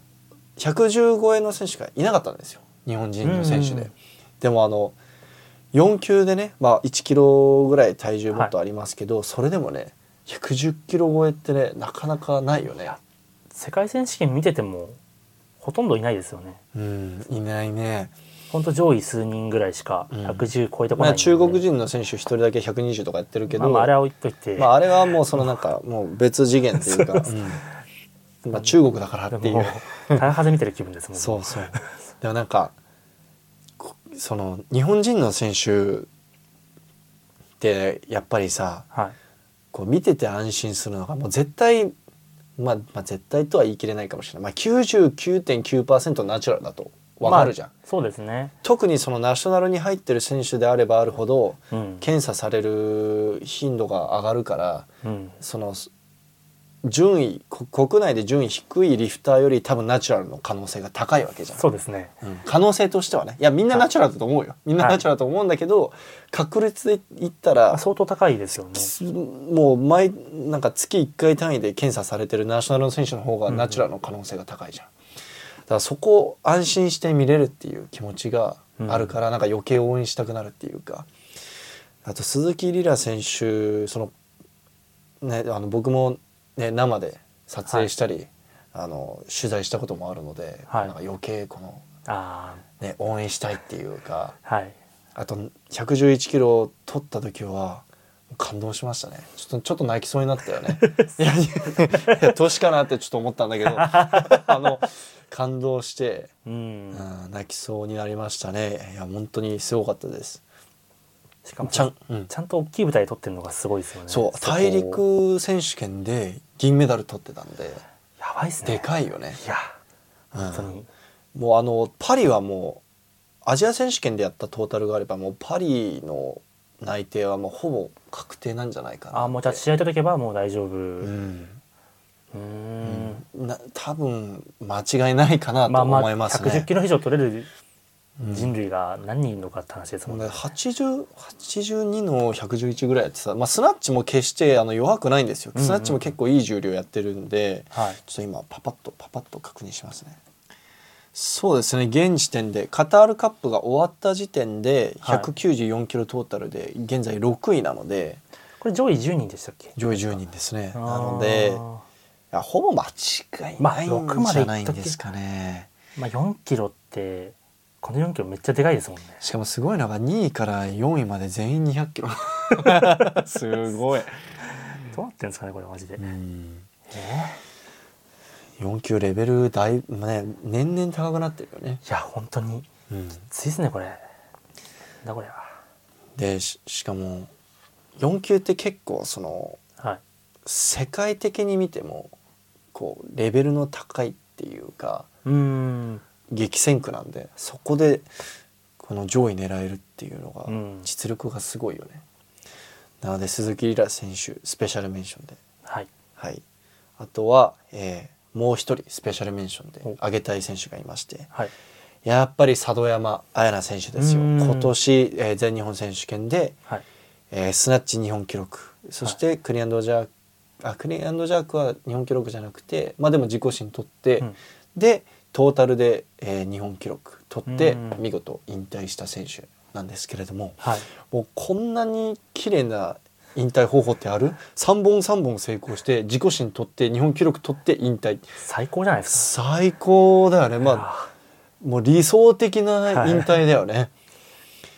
110超えの選手がいなかったんですよ日本人の選手で。うんでもあの4級でね、まあ、1キロぐらい体重もっとありますけど、それでもね110キロ超えってねなかなかないよね。世界選手権見ててもほとんどいないですよね。うんいないね。本当上位数人ぐらいしかうん。110超えてこまあ、ないんで、中国人の選手一人だけ120とかやってるけど、まあまああれは置いといて、まあ、あれはもうそのなんかもう別次元っていうか、うん。まあ、中国だからっていう。大派で見てる気分ですもんそうそう。でもなんかこその日本人の選手ってやっぱりさはい。こう見てて安心するのがもう絶対まあ、まあ絶対とは言い切れないかもしれない、まあ、99.9%ナチュラルだと。分かるじゃん、まあそうですね。特にそのナショナルに入ってる選手であればあるほどうん、検査される頻度が上がるからうん、その順位こ国内で順位低いリフターより多分ナチュラルの可能性が高いわけじゃん、そうですね。うん。可能性としてはね。いやみんなナチュラルだと思うよ、みんなナチュラルだと思うんだけど、確率で言ったら相当高いですよね。すもう毎なんか月1回単位で検査されてるナショナルの選手の方がナチュラルの可能性が高いじゃん、だからそこを安心して見れるっていう気持ちがあるから、なんか余計応援したくなるっていうか。あと鈴木リラ選手そのねあの僕も、ね、生で撮影したり、あの取材したこともあるので、はい。なんか余計この、あね、応援したいっていうかあはい。あと111キロを取った時は感動しましたね。ちょっとちょっと泣きそうになったよね。いやいや年かなってちょっと思ったんだけど あの感動して、うん、うん、泣きそうになりましたね。いや本当にすごかったですしかもちゃん、うん、ちゃんと大きい舞台で取ってるのがすごいですよね。そう大陸選手権で銀メダル取ってたんでやばいっすね。でかいよね、いや。うん。本当に、もうあのパリはもうアジア選手権でやったトータルがあればもうパリの内定はもうほぼ確定なんじゃないかなあもうじゃあ試合とけばもう大丈夫。ううん。ーん。な多分間違いないかなとまあまあ思いますね。110キロ以上取れるうん人類が何人いるのかって話ですもんね、80 82の111ぐらいやってさ、まあ、スナッチも決してあの弱くないんですよ、うんうんスナッチも結構いい重量やってるんではい。ちょっと今パパッとパパッと確認しますね。そうですね現時点でカタールカップが終わった時点ではい。194キロトータルで現在6位なので。これ上位10人でしたっけ？上位10人ですね。なのでいやほぼ間違いまあない6んじゃないんですかね。まあ4キロってこの4キロめっちゃでかいですもんね。しかもすごいのが2位から4位まで全員200キロ。すごい、どうなってんですかねこれマジで、うん、え4級レベルだい、ね、年々高くなってるよね、ーいや本当に。うん、きついですねこれ。だこれはでししかも4級って結構そのはい。世界的に見てもこうレベルの高いっていうかうーん激戦区なんでそこでこの上位狙えるっていうのがうん。実力がすごいよね、なので鈴木リラ選手スペシャルメンションで。はい。はい、あとは、えーもう一人スペシャルメンションでお。挙げたい選手がいましてはい。やっぱり佐渡山彩奈選手ですよ。うん。今年、えー全日本選手権で、はい。えースナッチ日本記録そしてクリアンドジャークあクリアンドジャークは日本記録じゃなくてまあでも自己新取って、うん。でトータルで、えー日本記録取ってうん。見事引退した選手なんですけれども、はい。もうこんなに綺麗な引退方法ってある ?3 本3本成功して自己新取って日本記録取って引退。最高じゃないです最高だよね。かまあもう理想的な引退だよね、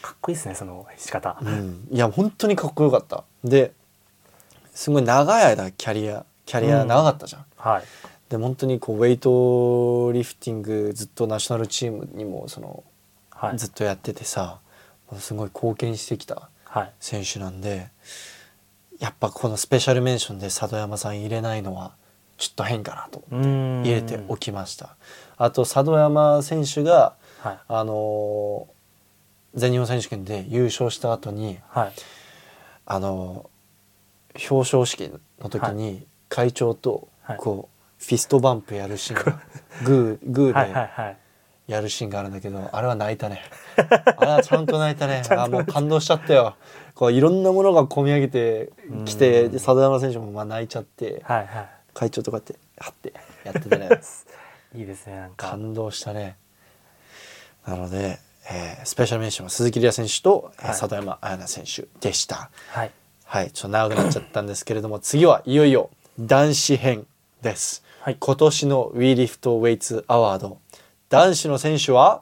かっこいいですねその仕方、うん、いや本当にかっこよかった。ですごい長い間キャリアキャリア長かったじゃん、はいで本当にこうウェイトリフティングずっとナショナルチームにもその、はい。ずっとやっててさすごい貢献してきたはい。選手なんでやっぱこのスペシャルメンションで佐渡山さん入れないのはちょっと変かなとうーん。入れておきました。あと佐渡山選手がはい。あのー全日本選手権で優勝した後にはい。あのー表彰式の時に会長とはい。こうフィストバンプやるシーン。がグーグはいはいーではい。やるシーンがあるんだけどあれは泣いたね。あれはちゃんと泣いたね。あもう感動しちゃったよ。こういろんなものが込み上げてきて佐渡山選手もまあ泣いちゃってはいは会長とかってはってやっててね。い いいですねなんか。感動したね。なので、えースペシャルメンションは鈴木梨也選手と、えーはい。佐渡山彩奈選手でした。はい。はい。ちょっと長くなっちゃったんですけれども次はいよいよ男子編です、はい、今年の We Lift Weights Award 男子の選手は？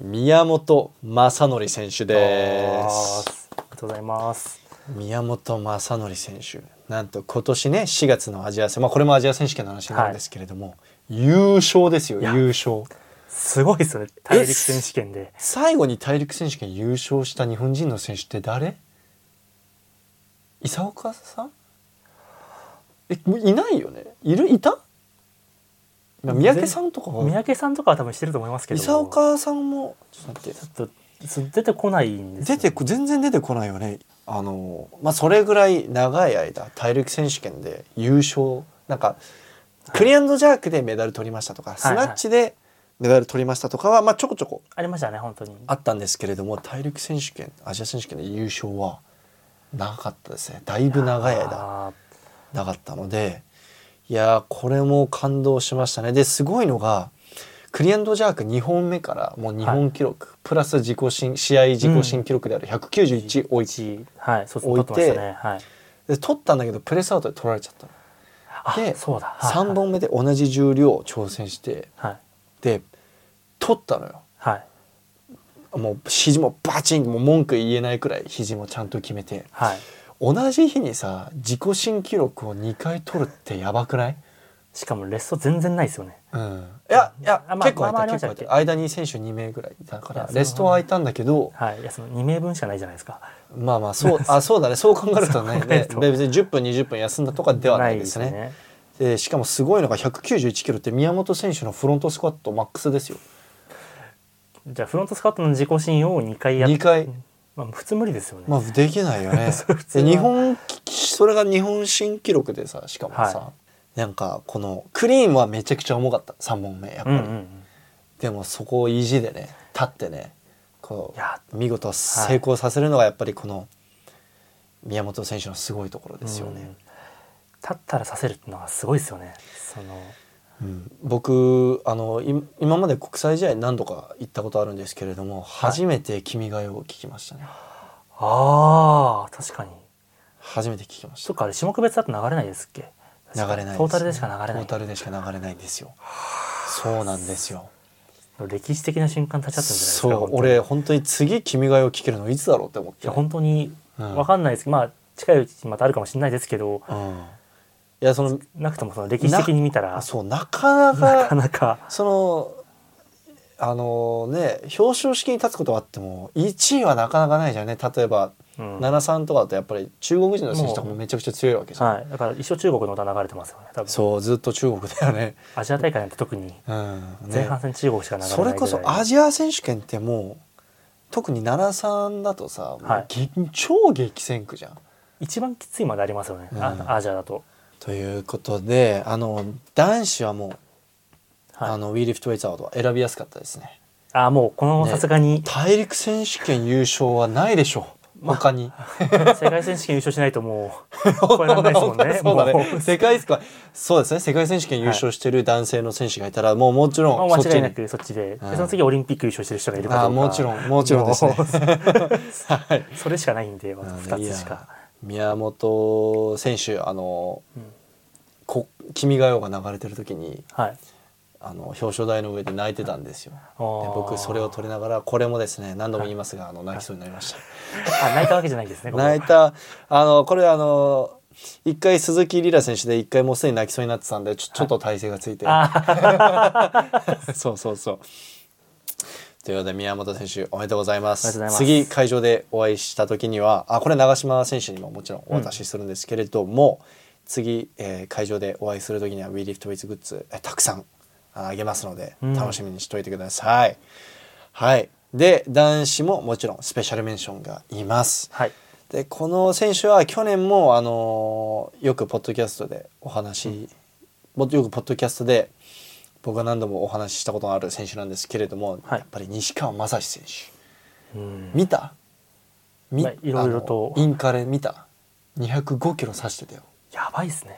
宮本正則選手です。ありがとうございます。宮本正則選手。なんと今年ね4月のアジア戦、まあ、これもアジア選手権の話なんですけれども、はい、優勝ですよ優勝。すごいそれ大陸選手権で。最後に大陸選手権優勝した日本人の選手って誰？伊佐岡さん？えもういないよね？いる？いた？今三宅さんとかは？三宅さんとかは多分してると思いますけ伊ど佐岡さんも？ちょっと待って。ちょっとす出てこないんですよ出てこ全然出てこないよね。あのまあそれぐらい長い間大陸選手権で優勝なんかクリアンドジャークでメダル取りましたとか、スナッチでメダル取りましたとかは、まあ、ちょこちょこありましたね本当に。あったんですけれども大陸選手権アジア選手権で優勝は長かったですね。だいぶ長い間あなかったのでいやーこれも感動しましたね。ですごいのがクリアンドジャーク2本目からもう日本記録、プラス自己新試合自己新記録である191置いて、1はい置いてはい。で取ったんだけどプレスアウトで取られちゃったでそうだ。はい3本目で同じ重量を挑戦してはい。で取ったのよ。はいもう肘もバチンもう文句言えないくらい肘もちゃんと決めて。はい。同じ日にさ自己新記録を2回取るってやばくない？しかもレスト全然ないですよね。うん、いやいや、あまあ結構空いた結構空いた。間に選手2名ぐらいいたからレストは空いたんだけどはい。いやその2名分しかないじゃないですか。まあまあそう あそうだね。そう考えるとねね別に10分20分休んだとかではないですね。よね。でしかもすごいのが191キロって宮本選手のフロントスクワットマックスですよじゃあフロントスカットの自己新を2回やっ2回。まあ、普通無理ですよね、まあできないよね。日本それが日本新記録でさしかもさ、はなんかこのクリーンはめちゃくちゃ重かった。3本目やっぱり、うんうんうん。でもそこを意地でね立ってねこう見事成功させるのがやっぱりこの宮本選手のすごいところですよね。うん。立ったらさせるっていうのはすごいですよね。そのうん。僕あのい今まで国際試合何度か行ったことあるんですけれども、初めて「君が代」を聞きましたね。あー確かに。初めて聞きました。そっかあれ種目別だと流れないですっけ？流れないですね。トータルでしか流れない。トータルでしか流れないんですよ。そうなんですよ。歴史的な瞬間立ち会ったんじゃないですかそう。俺本当に次「君が代」を聞けるのいつだろうって思って。いや本当にうんわかんないです。けど、まあ近いうちにまたあるかもしれないですけど。うんいやそのなくともその歴史的に見たらあそうなかなかなかなか。そのあのね表彰式に立つことはあっても1位はなかなかないじゃんね。例えば、うん。73とかだとやっぱり中国人の選手とかもめちゃくちゃ強いわけじゃん、はい。だから一生中国の歌流れてますよね多分。そうずっと中国だよね,、アジア大会なんて特にうん、ね。前半戦中国しか流れないそれこそアジア選手権ってもう特に73だとさ、はい。激超激戦区じゃん。一番きついまでありますよね、うん。あアジアだと、ということであの男子はもう、はい、あのウィーリフトウェイツアワードは選びやすかったですね。あもうこのねさすがに。大陸選手権優勝はないでしょう。他に。世界選手権優勝しないともう 超えられないですもんね。そうね。世界そうですね。世界選手権優勝してる男性の選手がいたら、もうもちろん間違いなくそっちで,で、うん。その次オリンピック優勝してる人がいるかどうかあもちろんもちろんですね。それしかないんでなので2いやつしか。宮本選手あの、うんこ君が代が流れてる時にはい。あの表彰台の上で泣いてたんですよ。僕それを取りながらこれもですね何度も言いますが、あの泣きそうになりました。あ泣いたわけじゃないですね泣いたあのこれあの一回鈴木リラ選手で一回もうすでに泣きそうになってたんでちょちょっと体勢がついて、あ そうそうそう。ということで宮本選手おめでとうございます。ます。次会場でお会いした時にはあこれ長嶋選手にももちろんお渡しするんですけれども、次、えー会場でお会いする時には WeLiftWeights グッズ、えーたくさんああげますのでうん。楽しみにしておいてください、はい。で男子ももちろんスペシャルメンションがいます。はい。でこの選手は去年もあのよくポッドキャストでお話、もっとよくポッドキャストで僕が何度もお話ししたことのある選手なんですけれども、はい。やっぱり西川正史選手。うん。見た？みまあいろいろと。インカレ見た？205キロ指してたよやばいですね。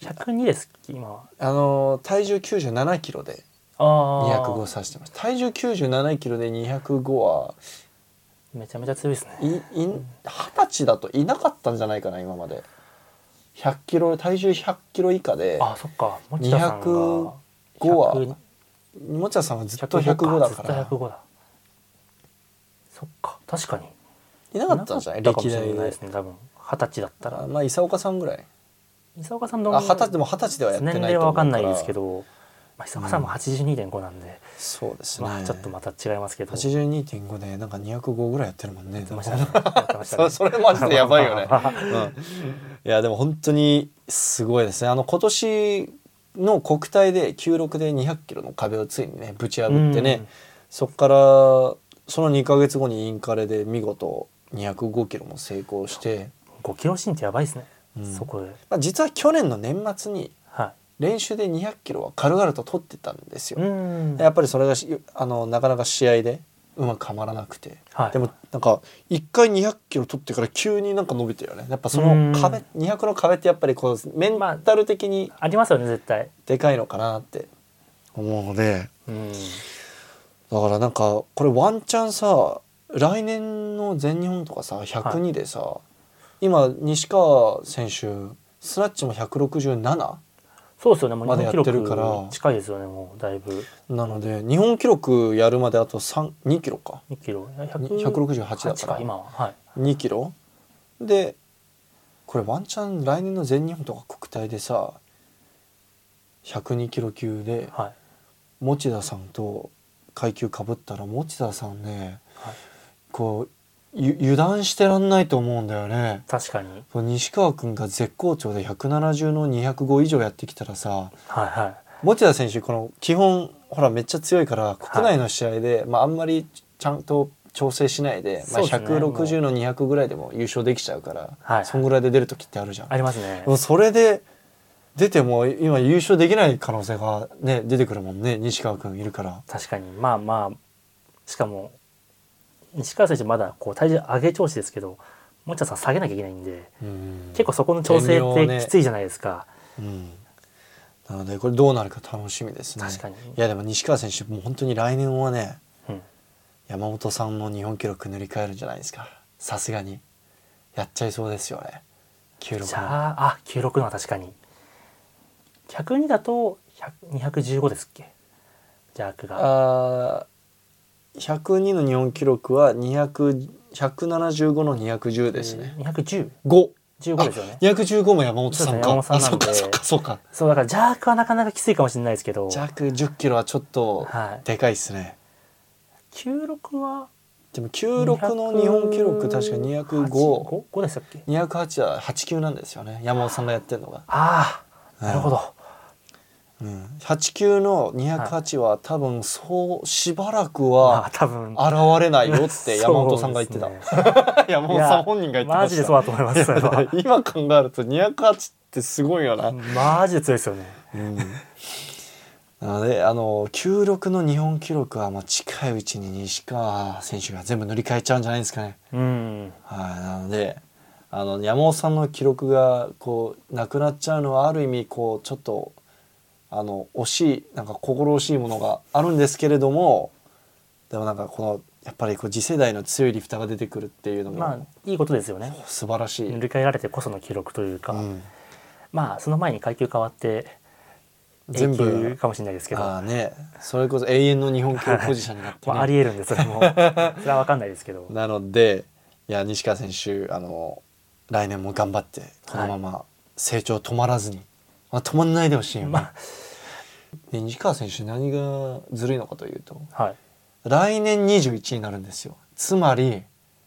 102です今。はあの体重97キロでああ205指してます。体重97キロで205はめちゃめちゃ強いですね。いい二十歳だといなかったんじゃないかな今まで。100キロ体重100キロ以下であそっか。持田さんが205は100持田さんはずっと105だから。ずっと105だ。そっか。確かに。いなかったんじゃない？歴代でないですね多分。二十歳だったら。あまあ伊佐岡さんぐらい伊佐岡さんのあ二十歳でも二十歳ではやってないと年齢は分かんないですけどど、まあ、伊佐岡さんも82.5なんで、そうですね、まあちょっとまた違いますけど。82.5でなんか205ぐらいやってるもんねねね。そそれマジでやばいよね、うん、いやでも本当にすごいですね。あの今年の国体で96で200キロの壁をついにねぶち破ってね、うん。そこからその2か月後にインカレで見事205キロも成功して、5キロ進ってやばいですね、うん。そこでまあ、実は去年の年末には練習で200キロは軽々と取ってたんですよ。い、うん。やっぱりそれがしあのなかなか試合でうまくはまらなくて、はい。でもなんか1回200キロ取ってから急になんか伸びてるよね。やっぱその壁200の壁ってやっぱりこうメンタル的にありますよね絶対。でかいのかなって思うので。うん。だからなんかこれワンチャンさ来年の全日本とかさ102でさ、今西川選手スナッチも167そうですよね。もうまだ日本記やってるから。録近いですよねもうだいぶ。なので日本記録やるまであと3 2キロか。2キロ。168だから。今は。はい。2キロ。でこれワンチャン来年の全日本とか国体でさ102キロ級ではい。持田さんと階級かぶったら持田さんねはい。こうゆ油断してらんないと思うんだよね。確かに。西川君が絶好調で170の205以上やってきたらさはいはい。持田選手この基本ほらめっちゃ強いから国内の試合で、まあ、あんまりちゃんと調整しないで、まあ、そうですね。160の200ぐらいでも優勝できちゃうから、はいそんぐらいで出る時ってあるじゃん。ありますね。それで出ても今優勝できない可能性がね出てくるもんね西川君いるから。確かに。まあまあしかも西川選手まだこう体重上げ調子ですけど持田さん下げなきゃいけないんでうん。結構そこの調整ってきついじゃないですか、うん、なのでこれどうなるか楽しみですね。確かに。いやでも西川選手もう本当に来年はねうん。山本さんの日本記録塗り替えるんじゃないですか。さすがに。やっちゃいそうですよね。96じの。ゃああ96のは確かに。102だと100 215ですっけ？ジャークが。あー102の日本記録は200 175の210ですね、210 5 15ですよね。215も山本さんか。そうかそっかそっか。そうだからジャークはなかなかきついかもしれないですけど。弱10キロはちょっとはい。でかいっすね、96は？でも96の日本記録確か205 5 5でしたっけ？208は8級なんですよね。山本さんがやってるのが、ああなるほど、うん、8級の208は多分そうしばらくまあは多分。現れないよって山本さんが言ってた、ね 山本さん本人が言ってまマジでそうだと思います今考えると208ってすごいよな、マジで強いですよね。うん。なのであの96の日本記録はまあ近いうちに西川選手が全部塗り替えちゃうんじゃないですかね。うん。はい、なのであの山本さんの記録がこうなくなっちゃうのはある意味こうちょっとあの惜しいなんか心惜しいものがあるんですけれどもでもなんかこのやっぱりこう次世代の強いリフターが出てくるっていうのも、まあいいことですよね。素晴らしい。塗り替えられてこその記録というか、うん。まあその前に階級変わって全部かもしれないですけど。ああね。それこそ永遠の日本記録保持者になって、ね。まあ、ありえるんでそれも。それは分かんないですけど。なのでいや西川選手あの来年も頑張ってこのまま成長止まらずに、まあ、止まんないでほしいよね。まあで西川選手何がずるいのかというとはい。来年21になるんですよ。つまり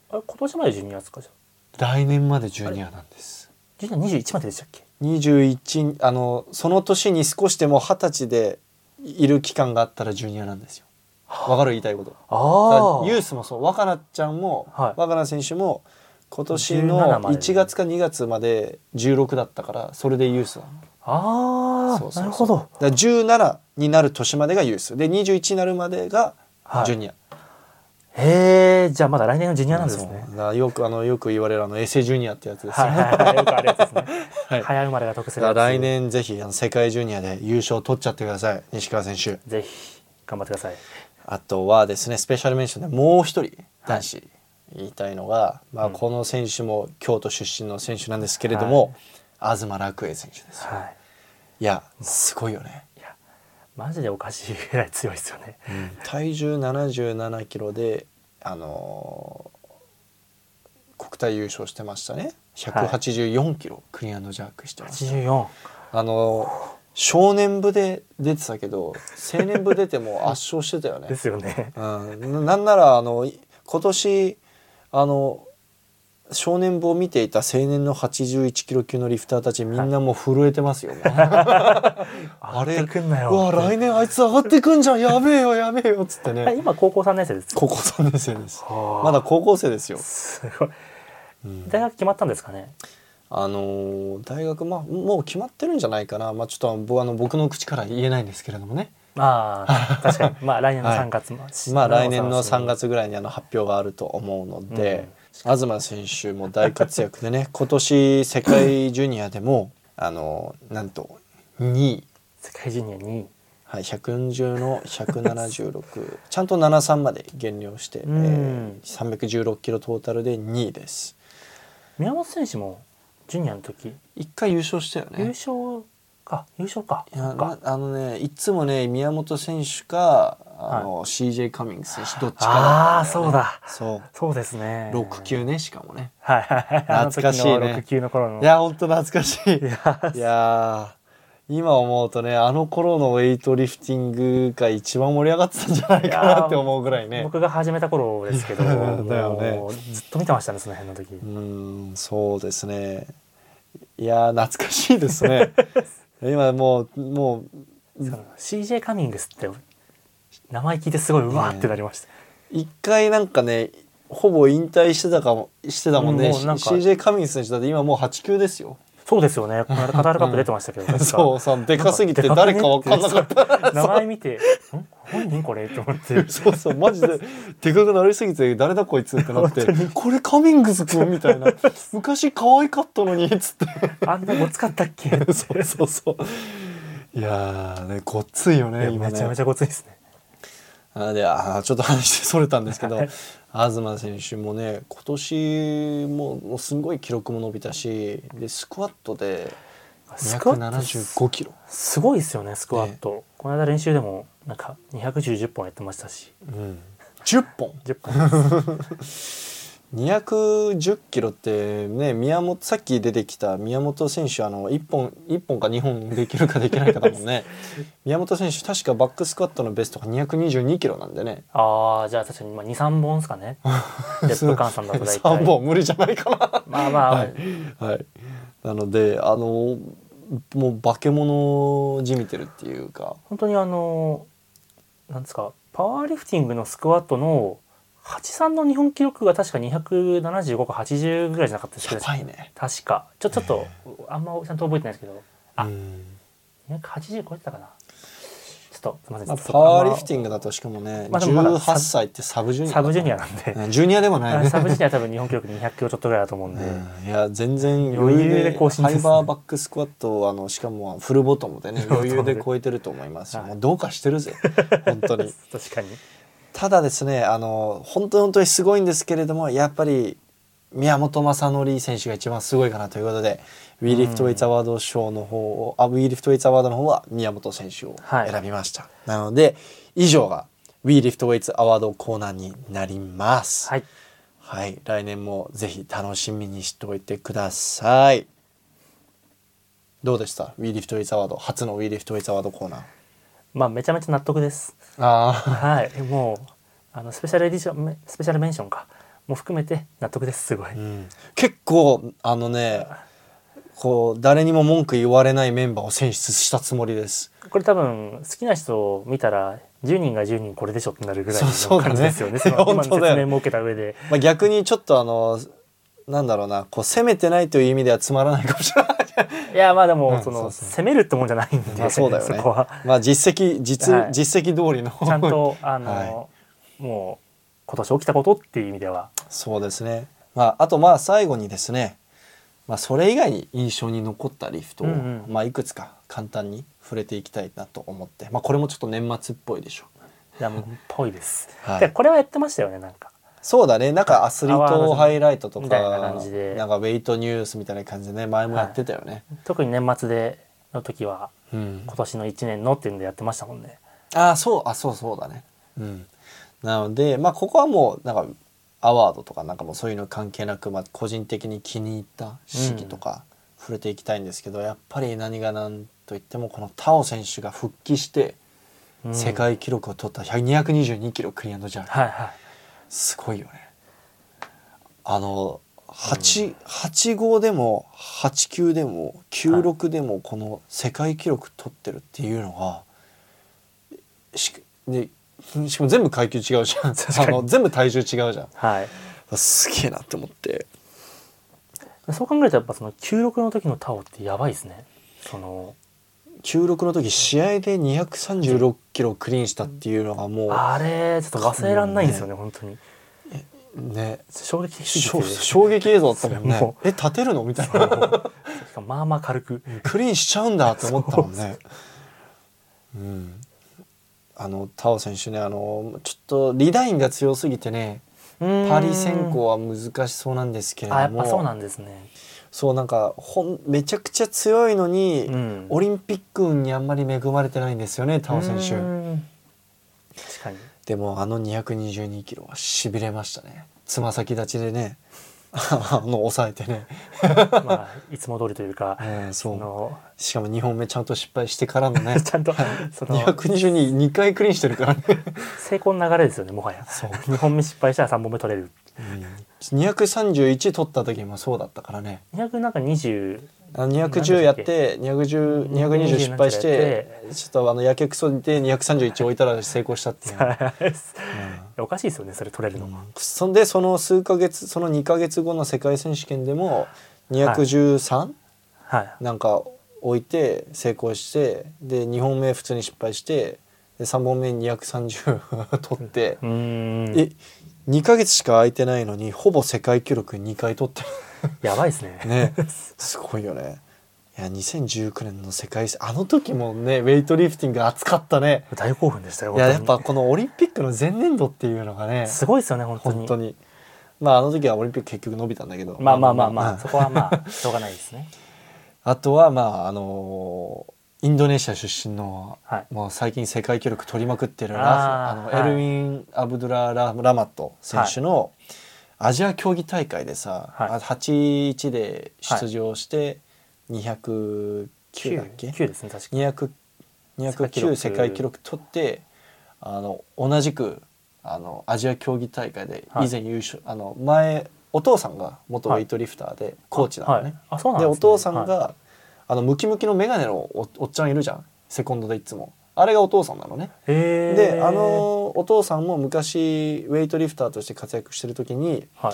あれ今年まで12月かじゃ来年までジュニアなんです。あ12 21まででしたっけ？21あのその年に少しでも二十歳でいる期間があったらジュニアなんですよ。わかる言いたいこと。だあからユースもそう若菜ちゃんも、はい。若菜選手も今年17のまで1月か2月まで16だったからそれでユースなのああそうそうなるほど。だから17になる年までがユース。で21になるまでがはい。ジュニア、へえじゃあまだ来年のジュニアなんですね。よくあのよく言われるあのエセジュニアってやつですよ、はいはいはいよくあるやつですね、はい。早生まれが得する来年ぜひあの世界ジュニアで優勝取っちゃってください西川選手。ぜひ頑張ってください。あとはですねスペシャルメンションでもう一人男子言いたいのが、まあ、うん。この選手も京都出身の選手なんですけれども、東楽栄選手ですよ。はいいやすごいよね、いやマジでおかしいぐらい強いですよね。体重77キロであのー国体優勝してましたね。184キロ、クリアンドジャークしてました。84あのー少年部で出てたけど青年部出ても 圧勝してたよね。ですよね。うん、ななんならあのい今年あの少年部を見ていた青年の81キロ級のリフターたちみんなもう震えてますよ、も うあれうわ来年あいつ上がってくんじゃん。やべえよやべえよっつってあね今高校3年生です。高校3年生です。はあ。まだ高校生ですよ、すごい。うん。大学決まったんですかね？あのー大学まあもう決まってるんじゃないかな、まあ、ちょっと僕あの僕の口から言えないんですけれどもね。ああ確かに。まあ来年のはい3月も、まあ来年の3月月ぐらいにあの発表があると思うので、東選手も大活躍でね 今年世界ジュニアでもあのなんと2位、世界ジュニア2位。はい、140の176 ちゃんと73まで減量して、えうん。ー316キロトータルで2位です。宮本選手もジュニアの時。一回優勝したよ優ね勝か優勝か。いやあのねいつもね宮本選手かあの、CJ カミングス選手どっちかだああったんよね。そうだ。そう。そうですね。6級ねしかもね。はい。はい懐かしいね。6級の頃の。いや本当懐かしい。いや今思うとねあの頃のウェイトリフティングが一番盛り上がってたんじゃないかなって思うぐらいね。僕が始めた頃ですけど だよね。ずっと見てましたねその辺の時、うんそうですね。いやー懐かしいですね 今もうもう CJ カミングスって名前聞いてすごいうわーってなりました、一回なんかねほぼ引退してたかもしてたもんね、うんんか CJ カミング選手だって今もう8級ですよそうですよね。この間カタールカップ出てましたけど確か そうさでかすぎて誰か分かんなかった。名前見て「ん本人これ?」と思って。そうそうマジででかくなりすぎて誰だこいつってなって これカミングス君みたいな。昔可愛かったのにっつって。あんなごつかったっけ？そうそうそう。いやーねごっついよね今ね。めちゃめちゃごついですね。あであーちょっと話それたんですけどはい東選手もね今年ももうすごい記録も伸びたしでスクワットでスクワット275キロ、すごいですよねスクワット、この間練習でもなんか210本やってましたし。うん、10本？10本 210キロってね宮本さっき出てきた宮本選手あの1本1本か2本できるかできないかだもんね。宮本選手確かバックスクワットのベストが222キロなんでね。ああじゃあ確かに23本ですかね。デッド換算だと大体。3本無理じゃないかな。まあまあ、はい、はい、なのであのもう化け物じみてるっていうか。本当にあのなんですかパワーリフティングのスクワットの83の日本記録が確か275か80ぐらいじゃなかったですけやどね。確か。ちょちょっとあんまちゃんと覚えてないですけど。あうん。280超えてたかな。ちょっとすみません。まあ、パワーリフティンングだとしかもね、まあでもまだ18歳ってサブジュニアサブジュニアアなんで。ジュニアでもないね。サブジュニアは多分日本記録200キロちょっとぐらいだと思うんで、うん。いや全然余余裕で更新ね。ハイバーバックスクワットをあのしかもフルボトムでね余裕で超えてると思いますよ、はい。もうどうかしてるぜ。本当に。確かにただですねあの本当に本当にすごいんですけれどもやっぱり宮本正則選手が一番すごいかなということで、ウィーリフトウェイツアワード賞の方を、あウィーリフトウェイツアワードの方は宮本選手をはい。選びました、なので以上がウィーリフトウェイツアワードコーナーになります。はい。はい、来年もぜひ楽しみにしておいてください。どうでした？ウィーリフトウェイツアワード初のウィーリフトウェイツアワードコーナー。まあめちゃめちゃ納得です。あはい。もうあのスペシャルエディションスペシャルメンションか。も含めて納得ですすごい、うん、結構あのねこう誰にも文句言われないメンバーを選出したつもりです。これ多分好きな人を見たら10人が10人これでしょってなるぐらいの感じですよね。その今の 本当だよ。説明も受けた上で。まあ、逆にちょっとあのなんだろうなこう攻めてないという意味ではつまらないかもしれない。いやまあでうんもその、攻めるってもんじゃないんで、まあそうだよね。こは。まあ実績実、はい。実績通りの。ちゃんと あの、はもう今年起きたことっていう意味では。そうですね。まあ、あとまあ最後にですね、まあ、それ以外に印象に残ったリフトを、まあ、いくつか簡単に触れていきたいなと思って、まあ、これもちょっと年末っぽいでしょ。いやもうっぽいです、はい。でこれはやってましたよねなんかそうだね。なんかアスリートハイライトとかなんかウェイトニュースみたいな感じでね前もやってたよね。特に年末での時はうん。今年の1年のっていうんでやってましたもんね。ああそうあそうそうだね。うん、なのでまあここはもうなんかアワードとかなんかもうそういうの関係なく、まあ、個人的に気に入った式とか触れていきたいんですけど、やっぱり何が何といってもこのタオ選手が復帰してうん。世界記録を取った222キロクリアンドジャンプはいはいすごいよね。あの8 85でも89でも96でもこの世界記録取ってるっていうのがしでしかも全部階級違うじゃん。あの全部体重違うじゃん。はい。すげえなって思って。そう考えるとやっぱその96の時のタオってやばいですね。その96の時試合で236キロクリーンしたっていうのがもあれちょっと忘れらんないんですよね本当に。うね。衝撃衝撃映像だったもんね。もえ立てるの？みたいな。まあまあ軽く。クリーンしちゃうんだって思ったもんね。う。ん、あのタオ選手ねあのちょっとリダインが強すぎてねパリ選考は難しそうなんですけれども。あやっぱそうなんですねそうなんかほんめちゃくちゃ強いのに、うん。オリンピック運にあんまり恵まれてないんですよねタオ選手。でもあの222キロはしびれましたね。つま先立ちでね あの抑えてね、まあいつも通りというか、うんそう。のしかも2本目ちゃんと失敗してからのね。ちゃんとその222 2回クリーンしてるからね、成功の流れですよねもはや。そう。2本目失敗したら3本目取れる。うん、231取った時もそうだったからね。200なんか20あ210やって210 220失敗してちょっとあのやけくそで231置いたら成功したっていう、う んおかしいですよねそれ取れるのが、そんでその数ヶ月その2ヶ月後の世界選手権でも213、はい。なんか置いて成功してで2本目普通に失敗してで3本目に230 取って。え2ヶ月しか空いてないのにほぼ世界記録2回取って やばいですね。るね。すごいよね。いや2019年の世界あの時もねウェイトリフティング熱かったね。大興奮でしたよいややっ本ぱこのオリンピックの前年度っていうのがねすごいですよね本当に。本当に。まああの時はオリンピック結局伸びたんだけどまあまあまあまあ、うんそこはまあしょうがないですね。あとはまああのインドネシア出身の、はい。もう最近世界記録取りまくってるラフあの、はいエルウィン・アブドゥラ・ララマット選手のアジア競技大会でさ、はい。あ81で出場して209 9だっけ、9ですね確か。200 209世界記録。取ってあの同じくあのアジア競技大会ではい。以前優勝、あの前お父さんが元ウェイトリフターでコーチなのね、でお父さんが、はあのムキムキの眼鏡のおおっちゃんいるじゃん。セコンドでいつもあれがお父さんなのね。であのお父さんも昔ウェイトリフターとして活躍してる時にはい。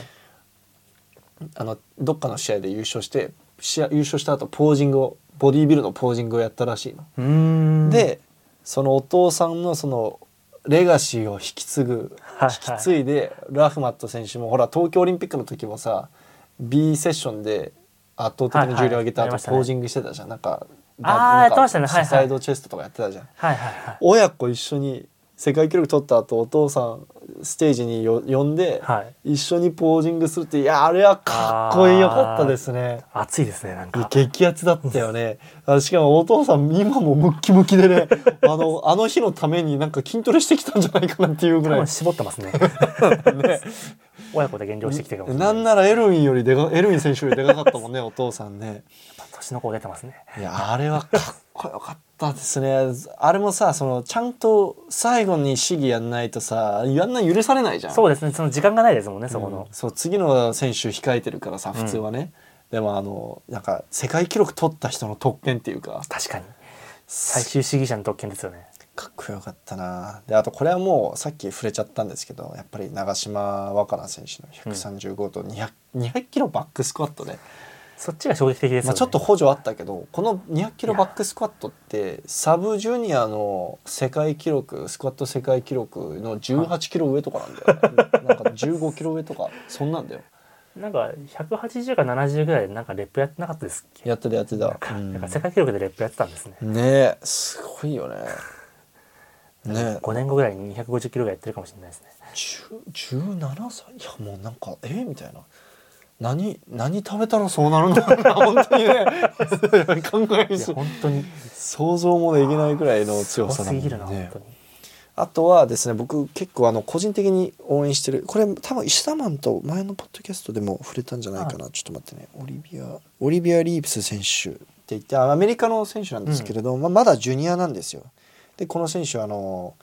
あのどっかの試合で優勝して試合優勝した後ポージングをボディービルのポージングをやったらしいの。でそのお父さんのそのレガシーを引き継ぐはい引き継いでラフマット選手もほら東京オリンピックの時もさ B セッションで圧倒的に重量上げた後はいはい。ポージングしてたじゃん。なんかあーなんかやってましたね。はいはい。サイドチェストとかやってたじゃん。はいはいはい。親子一緒に世界記録取った後お父さんステージによ呼んで、はい。一緒にポージングするっていやあれはかっこよかったですね。熱いですねなんか。激アツだったよね。あしかもお父さん今もムッキムキでね あのあの日のためになんか筋トレしてきたんじゃないかなっていうぐらい。絞ってますね。ね。親子で減量してきてるかもなんならエルウィンよりでかエルウィン選手よりでかかったもんねお父さんね年の子出てますね。いやあれはかっこよかったですね。あれもさそのちゃんと最後に試技やんないとさやんない許されないじゃん。そうですね。その時間がないですもんねそこの。うんそう次の選手控えてるからさ普通はね、でもあのなんか世界記録取った人の特権っていうか。確かに。最終主義者の特権ですよね。かっこよかったな。であとこれはもうさっき触れちゃったんですけどやっぱり長島若菜選手の135と 200,、200キロバックスクワットで、そっちが衝撃的ですよね。まあ、ちょっと補助あったけどこの200キロバックスクワットってサブジュニアの世界記録スクワット世界記録の18キロ上とかなんだよ。ね なんか15キロ上とかそんなんだよ。なんか180か70ぐらいでなんかレップやってなかったですっけ？やってたやってた、なんか世界記録でレップやってたんですね。ねえすごいよね。ねえ。5年後ぐらいに250キロぐらいやってるかもしれないですね。10 17歳？いやもうなんかえみたいな何何食べたらそうなるんだろうな本当にね。考え本当に。想像もできないぐらいの強さだもんね。あとはですね僕結構あの個人的に応援してる。これ多分石田マンと前のポッドキャストでも触れたんじゃないかな、ちょっと待ってね。オリビアオリビア・リーブス選手って言ってあアメリカの選手なんですけれど、まあ、まだジュニアなんですよ。でこの選手はあの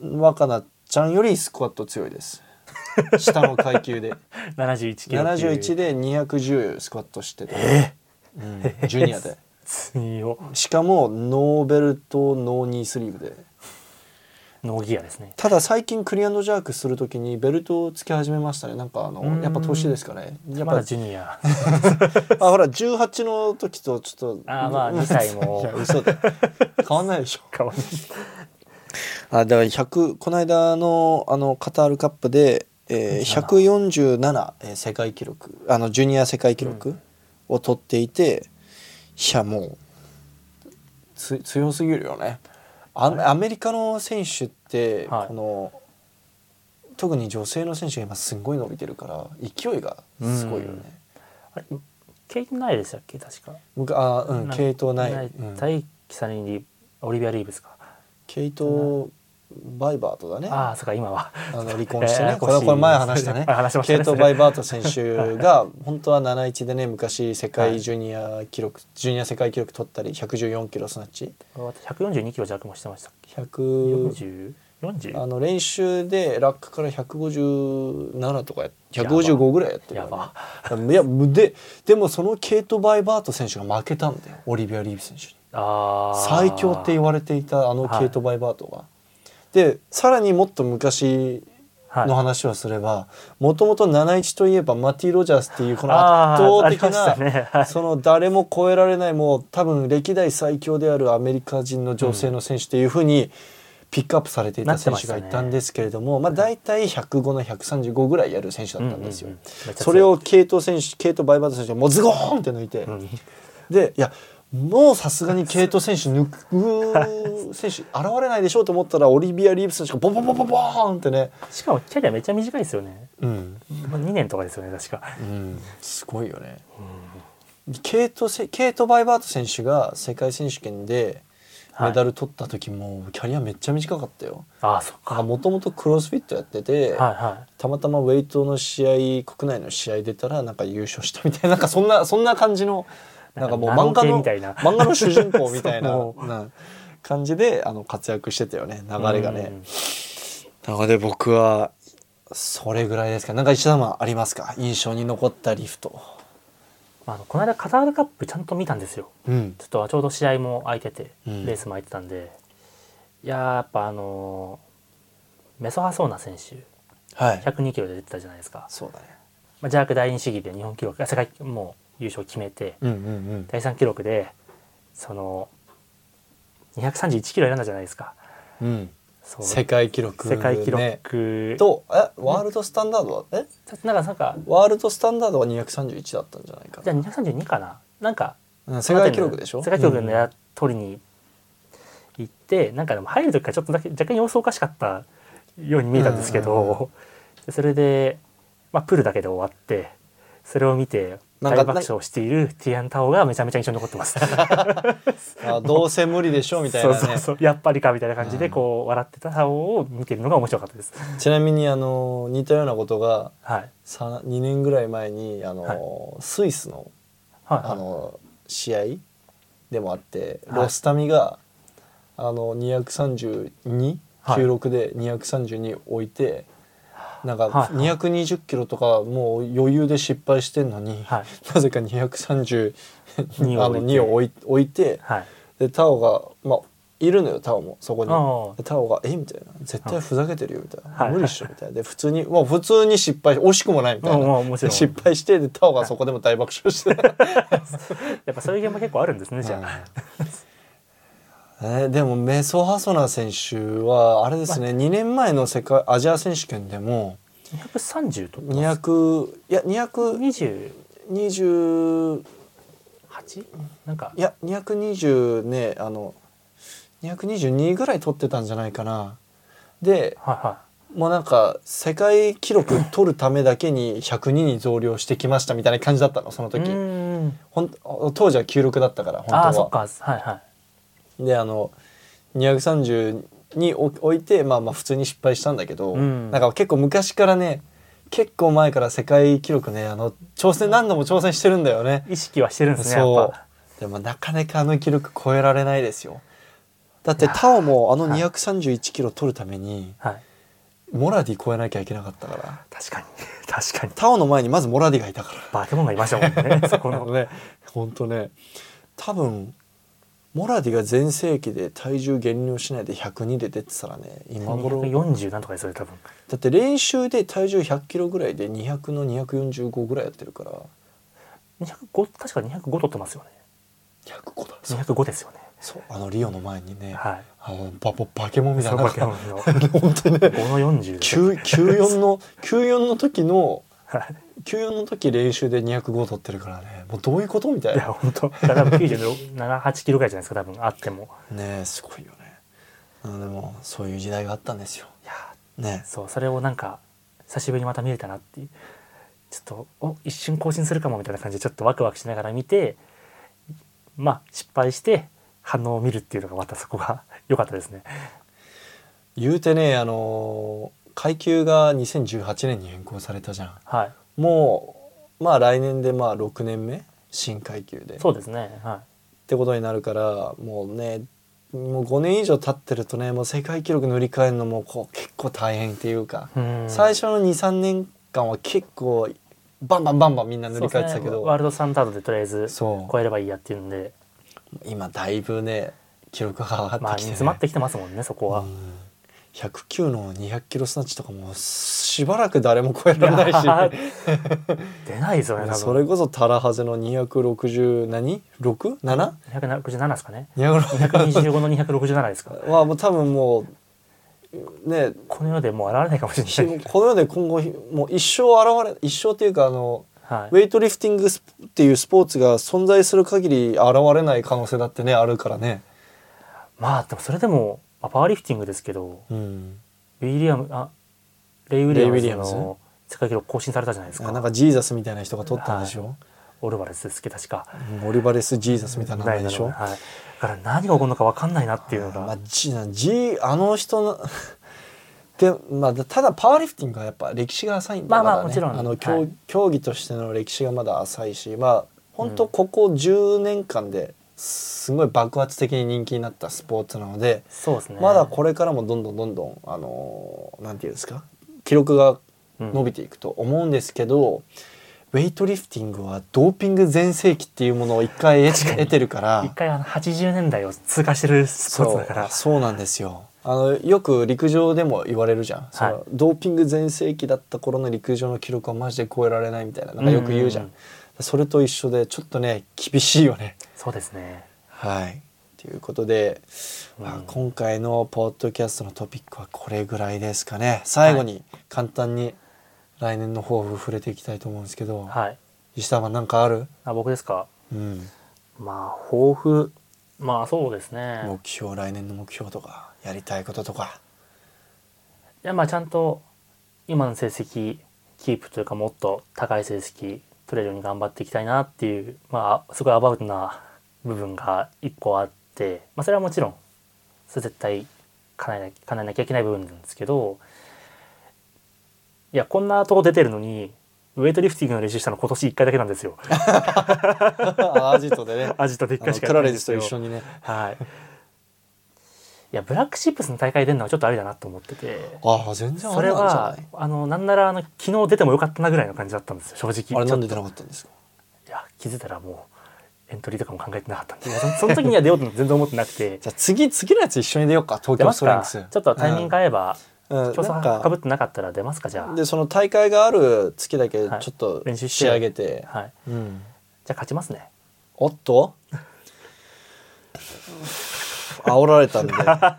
若菜ちゃんよりスクワット強いです下の階級で。71キロっていう。71で210スクワットしてて、えうんジュニアで。強しかもノーベルトノーニースリーブで。ノーギアですね。ただ最近クリアンドジャークするときにベルトをつけ始めましたね。なんかあのやっぱ年ですかね。やっぱまだジュニア。あほら18の時とちょっとあーまあ2歳も。いや嘘で変わんないでしょ。かわいいあだから100この間のあのカタールカップで、えー、147、えー世界記録あのジュニア世界記録を取っていて、いやもう。つ強すぎるよね。あアメリカの選手って、はい。この特に女性の選手が今すんごい伸びてるから勢いがすごいよね。あれケイトないでしたっけ？確か。僕あうんなケイトない、うん。対キサリンリオリビア・リーブスか。ケイトバイバートだね。ああそうか今は。あの離婚してね、これこれ前話したね。はい話 しましたね。ケイト・バイバート選手が 本当は71でね昔世界ジュニア記録、ジュニア世界記録取ったり114キロスナッチ。142キロ弱もしてましたっけ？100 4040あの練習でラックから157とかや155ぐらいやってるやば。いやででもそのケイト・バイバート選手が負けたんだよオリビア・リーブ選手に。最強って言われていたあのケイト・バイバートが、でさらにもっと昔はい。の話をすればもともと71といえばマティ・ロジャースっていうこのあ圧倒的な、ね。はい。その誰も超えられないもう多分歴代最強であるアメリカ人の女性の選手っていうふうにピックアップされていた選手がいたんですけれども、まあ、大体105の135ぐらいやる選手だったんですよ。うんうんうん。それをケイト選手ケイト・バイバート選手がもうズゴーンって抜いて、うん。でいやもうさすがにケイト選手抜く選手現れないでしょうと思ったらオリビア・リーブ選手がボンボンボンボンボーンってね、しかもキャリアめっちゃ短いですよね。うん。まあ2年とかですよね確か。うん、すごいよね。ケイトせケイト・バイバート選手が世界選手権でメダル取った時もキャリアめっちゃ短かったよ。ああそっか。もともとクロスフィットやってて、はいはたまたまウェイトの試合国内の試合出たらなんか優勝したみたいななんかそんなそんな感じのなんかもう漫画のみたいな。漫画の主人公みたいな 感じであの活躍してたよね流れがね。うん。なので僕はそれぐらいですか？なんか石田マンありますか？印象に残ったリフト。あのこの間カタールカップちゃんと見たんですよ。うん。ちょっとちょうど試合も空いてて、うん。レースも空いてたんで。いやーやっぱあのーメソハソーナ選手。はい。102キロで出てたじゃないですか、そうだね。まあ、ジャーク第二試技で日本記録世界もう優勝決めてうんうんうん。第3記録でその231キロ選んだじゃないですか。うん。世界記録、世界記ね。録、とえワールドスタンダードはえ？なんかなんかワールドスタンダードは231だったんじゃないかじゃあ232かな。なんかな世界記録でしょ？世界記録のや取りに行って、なんかでも入る時からちょっとだけ若干様子おかしかったように見えたんですけうんうんど、でそれで、まあ、プールだけで終わってそれを見て大爆笑しているティアン・タオがめちゃめちゃ印象に残ってます。あどうせ無理でしょみたいなね。そうそうやっぱりかみたいな感じでこう笑ってたタオを見てるのが面白かったです。ちなみにあの似たようなことがはい。さ2年ぐらい前にあの、はい。スイスのはい、あの試合でもあってはい。ロスタミが、あの232、はい。96で232置いてなんかはい220キロとかもう余裕で失敗してんのに、はい。なぜか232二をあの2を置い置いてはい。でタオがまあいるのよタオもそこに。タオが「え？みたいな「絶対ふざけてるよ」みたいな「はい。無理っしょ」みたいな。で普通にもう普通に失敗惜しくもないみたいな、失敗してでタオがそこでも大爆笑して やっぱそういう現場結構あるんですねじゃあ。えーでもメソハソナ選手はあれですね、2年前の世界アジア選手権でも230とってます200いや220 28なんか。いや220ねあの222ぐらい取ってたんじゃないかな。ではいはもうなんか世界記録取るためだけに102に増量してきましたみたいな感じだったのそのい。時ほん当時は96だったから本当は。ああそっか。はいはい。であの230に置置いてまあまあ普通に失敗したんだけど、うんなんか結構昔からね結構前から世界記録ねあの挑戦何度も挑戦してるんだよね。意識はしてるんですねやそうっぱ。でもなかなかあの記録超えられないですよ。だってタオもあのはい231キロ取るためにはい。モラディ超えなきゃいけなかったから確かに 確かに。タオの前にまずモラディがいたから。バケモンがいましたもんねそこの。ね本当ね多分モラディが全盛期で体重減量しないで102で出てたらね今頃だ240なんとかです多分。って練習で体重100キロぐらいで200の245ぐらいやってるから205確か205取ってますよね。105だそう205ですよね。そうあのリオの前にね、はい。あのバババケモンみたいなバケモンの 本当にね5の40ですよ。9 94の94の時のはい94の時練習で205取ってるからね。もうどういうことみたいいやな本当。だから多分97、8キロぐらいじゃないですか多分あっても。ねえすごいよね。でもそういう時代があったんですよ。いやね。そうそれをなんか久しぶりにまた見れたなっていう。ちょっとお一瞬更新するかもみたいな感じでちょっとワクワクしながら見てまあ失敗して反応を見るっていうのがまたそこが 良かったですね。言うてねあの階級が2018年に変更されたじゃん。はいもうまあ来年でまあ6年目？新階級で。っそうですね。はてことになるからもうねもう5年以上経ってるとねもう世界記録塗り替えるのもこう結構大変っていうか、いうん。最初の23年間は結構バンバンバンバンみんな塗り替えてたけそうですね。どワールドスタンダードでとりあえず超えればいいやっていうんで。今だいぶね記録が上がってきて、ね。まあ煮詰まってきてますもんねそこは、うん109の200キロスナッチとかもしばらく誰も超えられないし。出ないですよね多分それこそタラハゼの260何 6?7? 267ですかね。260 225の267ですか。はもう多分もうね。この世でもう現れないかもしれない、この世で今後もう一生現れ一生っていうかあのはい。ウェイトリフティングスっていうスポーツが存在する限り現れない可能性だってねあるからね。まあでもそれでも、まあ、パワーリフティングですけどうん、ウィリアムあレイ・ウィリアムズの世界記録更新されたじゃないですか。なんかジーザスみたいな人が取ったんでしょ、オルバレスですけど確か。うんオリバレス・ジーザスみたいな名前でしょ、はい、だから何が起こるのか分かんないなっていうのが、まあ、ジジあの人の で、まあ、ただパワーリフティングはやっぱ歴史が浅いんだまあまあだねもちろんあの競,、はい。競技としての歴史がまだ浅いしまあ本当ここ10年間ですごい爆発的に人気になったスポーツなので、そうですね。まだこれからもどんどんどんどんあのなんていうんですか記録が伸びていくと思うんですけど、ウェイトリフティングはドーピング全盛期っていうものを一回得得てるから 一回あの80年代を通過してるスポーツだから。そうそうなんですよ。あのよく陸上でも言われるじゃん、そのドーピング全盛期だった頃の陸上の記録はマジで超えられないみたいななんかよく言うじゃん,、うんうん。それと一緒でちょっとね厳しいよねそうですね。はい。ということで、まあうん。今回のポッドキャストのトピックはこれぐらいですかね。最後に簡単に来年の抱負触れていきたいと思うんですけど、はい。石田は何かある、あ僕ですか？うん、まあ抱負。まあそうですね。目標来年の目標とかやりたいこととか。いやまあちゃんと今の成績キープというかもっと高い成績取れるように頑張っていきたいなっていうまあすごいアバウトな部分が一個あって、まあ、それはもちろんそれ絶対叶えな叶えなきゃいけない部分なんですけどいやこんなとこ出てるのにウェイトリフティングの練習したの今年1回だけなんですよ。アジトでね。アジトで1あの回しかクラレジやってないんですよと一緒にね。はい。いやブラックシップスの大会出るのはちょっとありだなと思ってて。ああ全然あそれはあのなんならあの昨日出てもよかったなぐらいの感じだったんですよ正直。あれなんで出なかったんですか？と。いや気づいたらもうエントリーとかも考えてなかったんでそ その時には出ようと全然思ってなくて。じゃあ次次のやつ一緒に出ようか。東京ストレングスちょっとタイミング合えば、うん。競争かぶかってなかったら出ますか？じゃあ。でその大会がある月だけはい。ちょっと練習して。仕上げて、はい。うん、じゃあ勝ちますね。おっと？煽られたんで。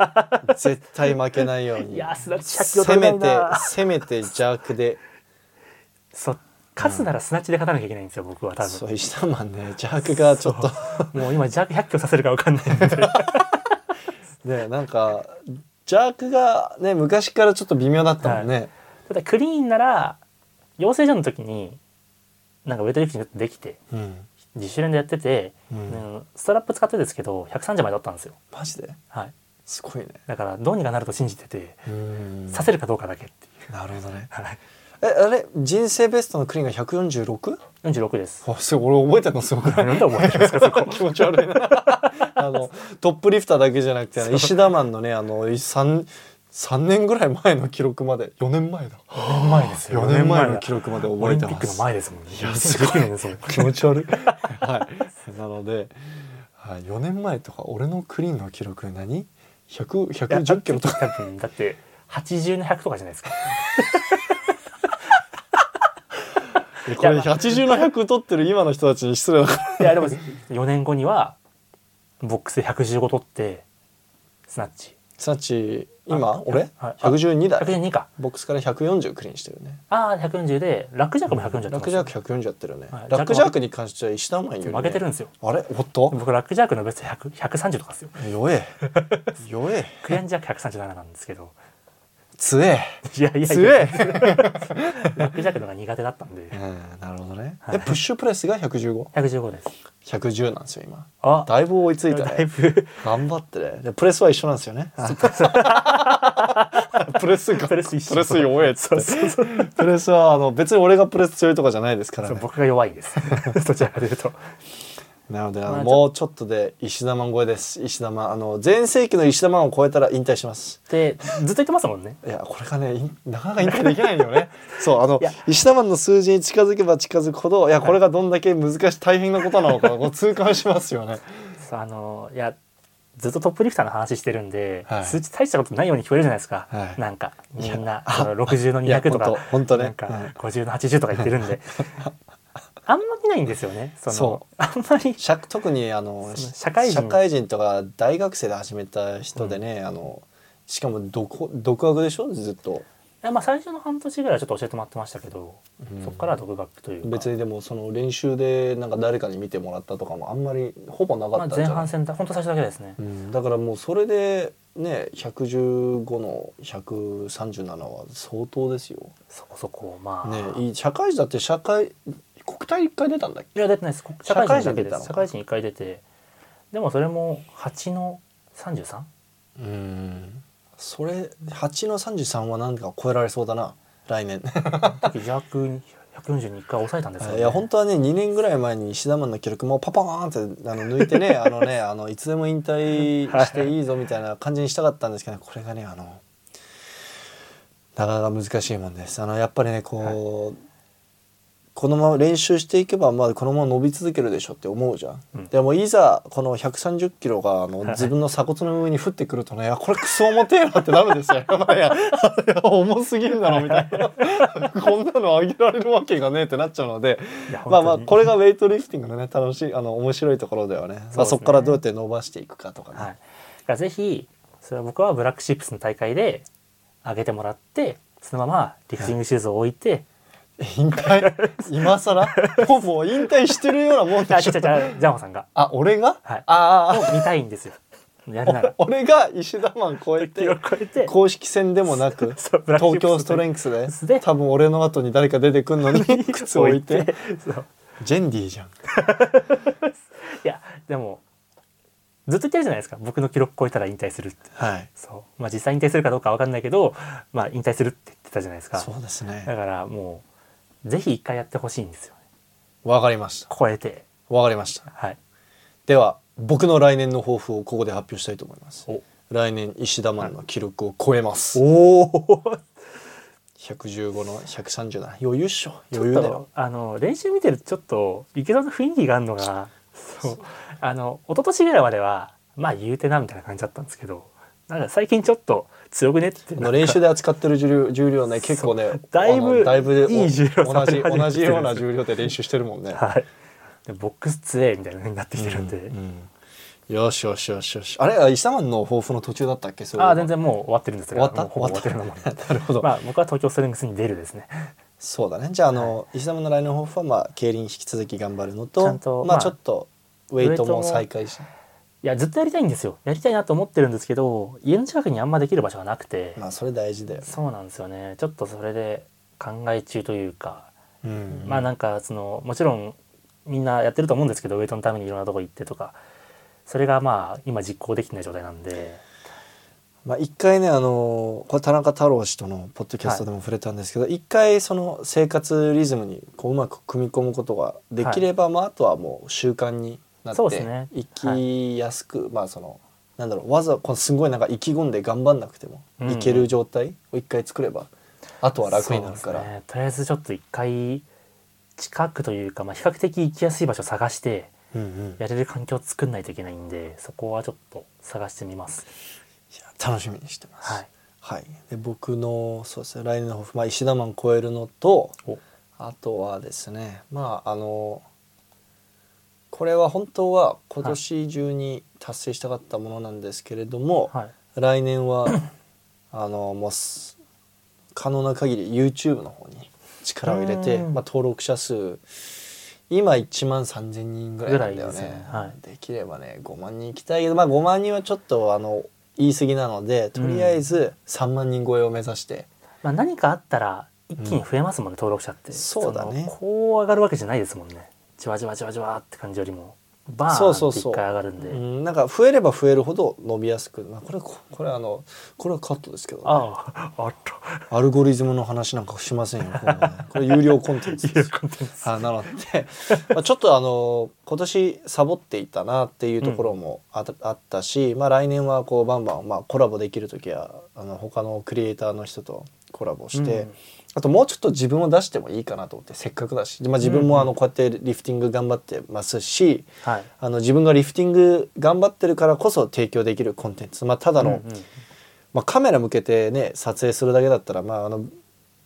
絶対負けないように。いやすだち100キロせめてせめて邪悪で。そう勝つならスナッチで勝たなきゃいけないんですよ僕は多分。そう石田マンね邪悪がちょっと。もう今弱100キロさせるか分かんないんで。ねなんか邪悪がね昔からちょっと微妙だったもんね、ただクリーンなら養成所の時になんかウェイトリフティングできてうん。自主練でやってて、うん。うんストラップ使ってですけど130枚だったんですよ、マジで？はい、すごいね。だからどうにかなると信じてて、うん。させるかどうかだけっていう、なるほどね。はい、えあれ？人生ベストのクリーンが 146? 46です。あすごい。俺覚えてるの？すごくない？なんで覚えてるんですか？そこ。気持ち悪いな あのトップリフターだけじゃなくてあの石田マンのねあの 3, 3年ぐらい前の記録まで。4年前だ。4年前ですよ。4年前の記録までオ覚えてます。リンピックの前ですもんね。いやすごい2019年ですもん気持ち悪い。はい。なので、はい、4年前とか俺のクリーンの記録何？100, 110キロとか。多分だって80の100とかじゃないですかこれ80の100取ってる今の人たちに失礼だから。いやでも4年後にはボックスで115取ってスナッチ。サッチ今あ俺？はい。112だ112か。ボックスから140クリーンしてるね。ああ140でラックジャックも140やってラックジャーク140やってるね、はい。ラックジャークに関しては石田マンより、ね、負けてるんですよ。あれ？おっと？僕ラックジャックのベスト100 130とかですよ。弱え。弱え。クリアンジャック137なんですけど強え。いやいやい強え。やラックジャックのが苦手だったんで。うんなるほどね、はい。えプッシュプレスが 115?115 115です。110なんですよ今。あ。だいぶ追いついただいねぶ。頑張ってね。でプレスは一緒なんですよね。プレスがプレス一緒。プレス弱えっつってプレスはあの別に俺がプレス強いとかじゃないですからね。僕が弱いです。どちらかというとなのでまあもうちょっとで石田マン超えです。石田マンあの全盛期の石田マンを超えたら引退します。でずっと言ってますもんね。いやこれがねなかなか引退できないよね。そうあの石田マンの数字に近づけば近づくほどいやこれがどんだけ難しい大変なことなのかこう痛感しますよね。そうあのいやずっとトップリフターの話してるんで、はい。数値大したことないように聞こえるじゃないですか、はい。なんかみんなその60のいや200とかほんとほんとね。なんかうん50の80とか言ってるんで あんま見ないんですよね。そのそあんまり。社特にあの社会人。社会人とか大学生で始めた人でね、あのしかも独独学でしょ？ずっと。いやまあ最初の半年ぐらいはちょっと教えてもらってましたけど、うん。そこからは独学というか。別にでもその練習でなんか誰かに見てもらったとかもあんまりほぼなかまあ、ったんじゃない？前半戦だ本当最初だけですね、うん、だからもうそれでね115の137は相当ですよ。そこそこまあ、ね社会人だって社会国体1回出たんだっけ？いや出てないです。社会人だけです社会人1回出て。でもそれも8の 33? うん。それ8の33はなんか超えられそうだな。来年。時100 140に1回抑えたんですよ、ね、いや本当はね2年ぐらい前に石田マンの記録もうパパーンってあの抜いてね あのねあのいつでも引退していいぞみたいな感じにしたかったんですけど、これがねあのなかなか難しいもんです。あのやっぱりねこう、このまま練習していけばまあこのまま伸び続けるでしょって思うじゃん。うんでもいざこの130キロがあの自分の鎖骨の上に降ってくるとね、いやこれクソ重てえなってなるんですよ。重すぎるだろみたいな。こんなの上げられるわけがねえってなっちゃうので。まあまあこれがウェイトリフティングのね楽しいあの面白いところではねまあ、そこからどうやって伸ばしていくかとかね、はい、だからぜひそれは僕はブラックシップスの大会で上げてもらってそのままリフティングシューズを置いて、引退？今更？もうもう引退してるようなもんあ違う違う違う。ジでしょャンホさんが。あ俺が、はい。ああを見たいんですよ。やるなら。お俺が石田マン超えて記録超えて。公式戦でもなく 東京ストレンクスでスで多分俺の後に誰か出てくんのに 靴置いて。ジェンディじゃん。いやでもずっと言ってるじゃないですか。僕の記録超えたら引退するって。はい。そう。まあ実際引退するかどうかわかんないけどまあ引退するって言ってたじゃないですか。そうですね。だからもうぜひ一回やってほしいんですよね。わかりました。超えて。わかりました。はい。では僕の来年の抱負をここで発表したいと思います。お。来年石田マンの記録を超えます、おお115の130だ。余裕っしょ。余裕だよ。あの練習見てるとちょっと池田の雰囲気があるのがそう。あの一昨年ぐらいまではまあ言うてなみたいな感じだったんですけどなんか最近ちょっと強くね？って。この練習で扱ってる重量重量ね結構ねだいぶだいぶいい重量同じ同じような重量で練習してるもんね、はい。でボックス強えみたいな風になってきてるんで、うんよしよしよしよし。あれ石田マンの抱負の途中だったっけ？それああ全然もう終わってるんです終わった？終わってるのも。なるほど、まあ僕は東京ストレングスに出るですね。そうだね。じゃああの、石田マンの来年の抱負はまあ競輪引き続き頑張るのとちゃんとまあまあちょっとウェイトも再開しいやずっとやりたいんですよ。やりたいなと思ってるんですけど家の近くにあんまできる場所がなくて、まあそれ大事だよね。そうなんですよね。ちょっとそれで考え中というか、うん。まあなんかそのもちろんみんなやってると思うんですけどウェイトのためにいろんなとこ行ってとか。それがまあ今実行できてない状態なんで。まあ、一回ねあのこれ田中太郎氏とのポッドキャストでも触れたんですけど、一回その生活リズムにこううまく組み込むことができれば、まあ、あとはもう習慣になってそうですね。生きやすく、まあそのなんだろうわざこのすごいなんか意気込んで頑張んなくてもうんいける状態を一回作れば、あとは楽になるから、ね。とりあえずちょっと一回近くというか、まあ、比較的行きやすい場所を探してうんうん。やれる環境を作んないといけないんでそこはちょっと探してみます。いや楽しみにしてます。はい。はい、で僕のそうですね来年の抱負、まあ、石田マン超えるのとお。あとはですねまああのこれは本当は今年中に達成したかったものなんですけれども、はい。来年はあのもうす可能な限り YouTube の方に力を入れて、うん。まあ、登録者数今1万3,000人ぐらいなんだよね。ね。はい。できればね5万人行きたいけど、まあ、5万人はちょっとあの言い過ぎなのでとりあえず3万人超えを目指して、まあ、何かあったら一気に増えますもんね、登録者って。そうだね。こう上がるわけじゃないですもんねじわじわじわじわって感じよりもバーンって一回上がるんで。うん、なんか増えれば増えるほど伸びやすく、まあ、これここれあのこれはカットですけど、あああった。アルゴリズムの話なんかしませんよこれ,、ね、これ有料コンテンツです。有料コンテンツ。はいなので、まあ、ちょっとあの今年サボっていたなっていうところもあ,、あったし、まあ、来年はこうバンバン、まあ、コラボできる時はあの他のクリエイターの人とコラボして、うんあともうちょっと自分を出してもいいかなと思ってせっかくだし、まあ、自分もあのうんこうやってリフティング頑張ってますし、はい。あの自分がリフティング頑張ってるからこそ提供できるコンテンツ、まあ、ただの、うんうん。まあ、カメラ向けてね撮影するだけだったら、まああの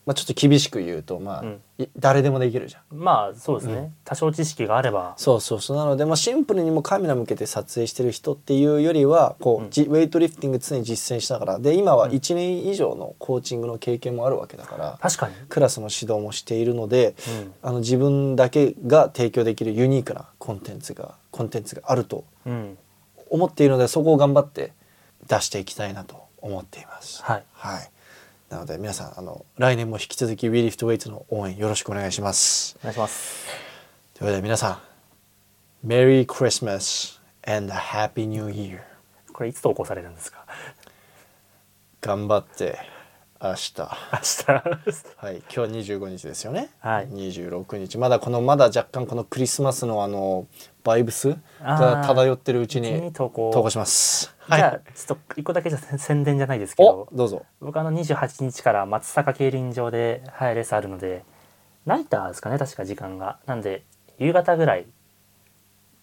まあ、ちょっと厳しく言うと、まあうん。い誰でもできるじゃん。まあそうですね、うん。多少知識があれば。そうそうそう。なので、まあ、シンプルにもうカメラ向けて撮影してる人っていうよりはこう、うん。じウェイトリフティング常に実践しながらで今はうん。1年以上のコーチングの経験もあるわけだから、確かに、クラスの指導もしているのでうん。あの自分だけが提供できるユニークなコンテンツがコンテンツがあるとうん、思っているのでそこを頑張って出していきたいなと思っています。はい。はい。なので皆さんあの来年も引き続き WeLiftWeights の応援よろしくお願いします。お願いします。ということで皆さん Merry Christmas and a Happy New Year これいつ投稿されるんですか？頑張って明日。明日。はい今日25日ですよね、はい。26日。まだこのまだ若干このクリスマスのあのバイブスあがー漂ってるうちにに投稿投稿します。じゃあはい。ちょっと一個だけじゃ宣伝じゃないですけどおどうぞ。僕あの28日から松坂競輪場で、はい、レースあるのでナイターですかね確か時間がなんで夕方ぐらい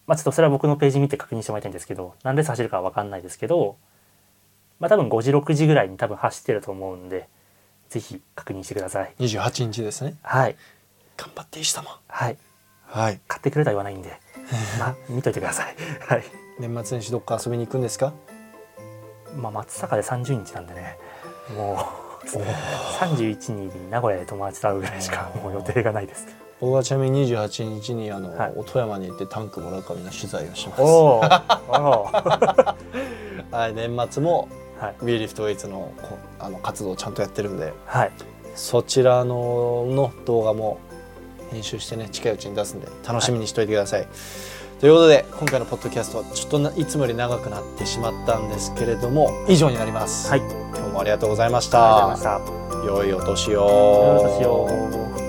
まあちょっとそれは僕のページ見て確認してもらいたいんですけど何レース走るかは分かんないですけどまあ多分5時6時ぐらいに多分走ってると思うんでぜひ確認してください28日ですね。はい頑張って石様。はいはい。買ってくれとは言わないんで まあ見といてください。はい。年末年始どっか遊びに行くんですか？まあ松坂で30日なんでね。もう31に名古屋で友達と会うぐらいしかもう予定がないです。僕はちなみに28日にあの、はい。富山に行ってタンク村上の取材をします。は はい、年末もい。WeLiftWeights のこあの活動をちゃんとやってるんで。はい。そちらのの動画も編集してね近いうちに出すんで楽しみにしておいてください。ということで今回のポッドキャストはちょっとないつもより長くなってしまったんですけれども以上になります。はい今日もありがとうございましありがとうございたまし。た良いお年を。良いお年を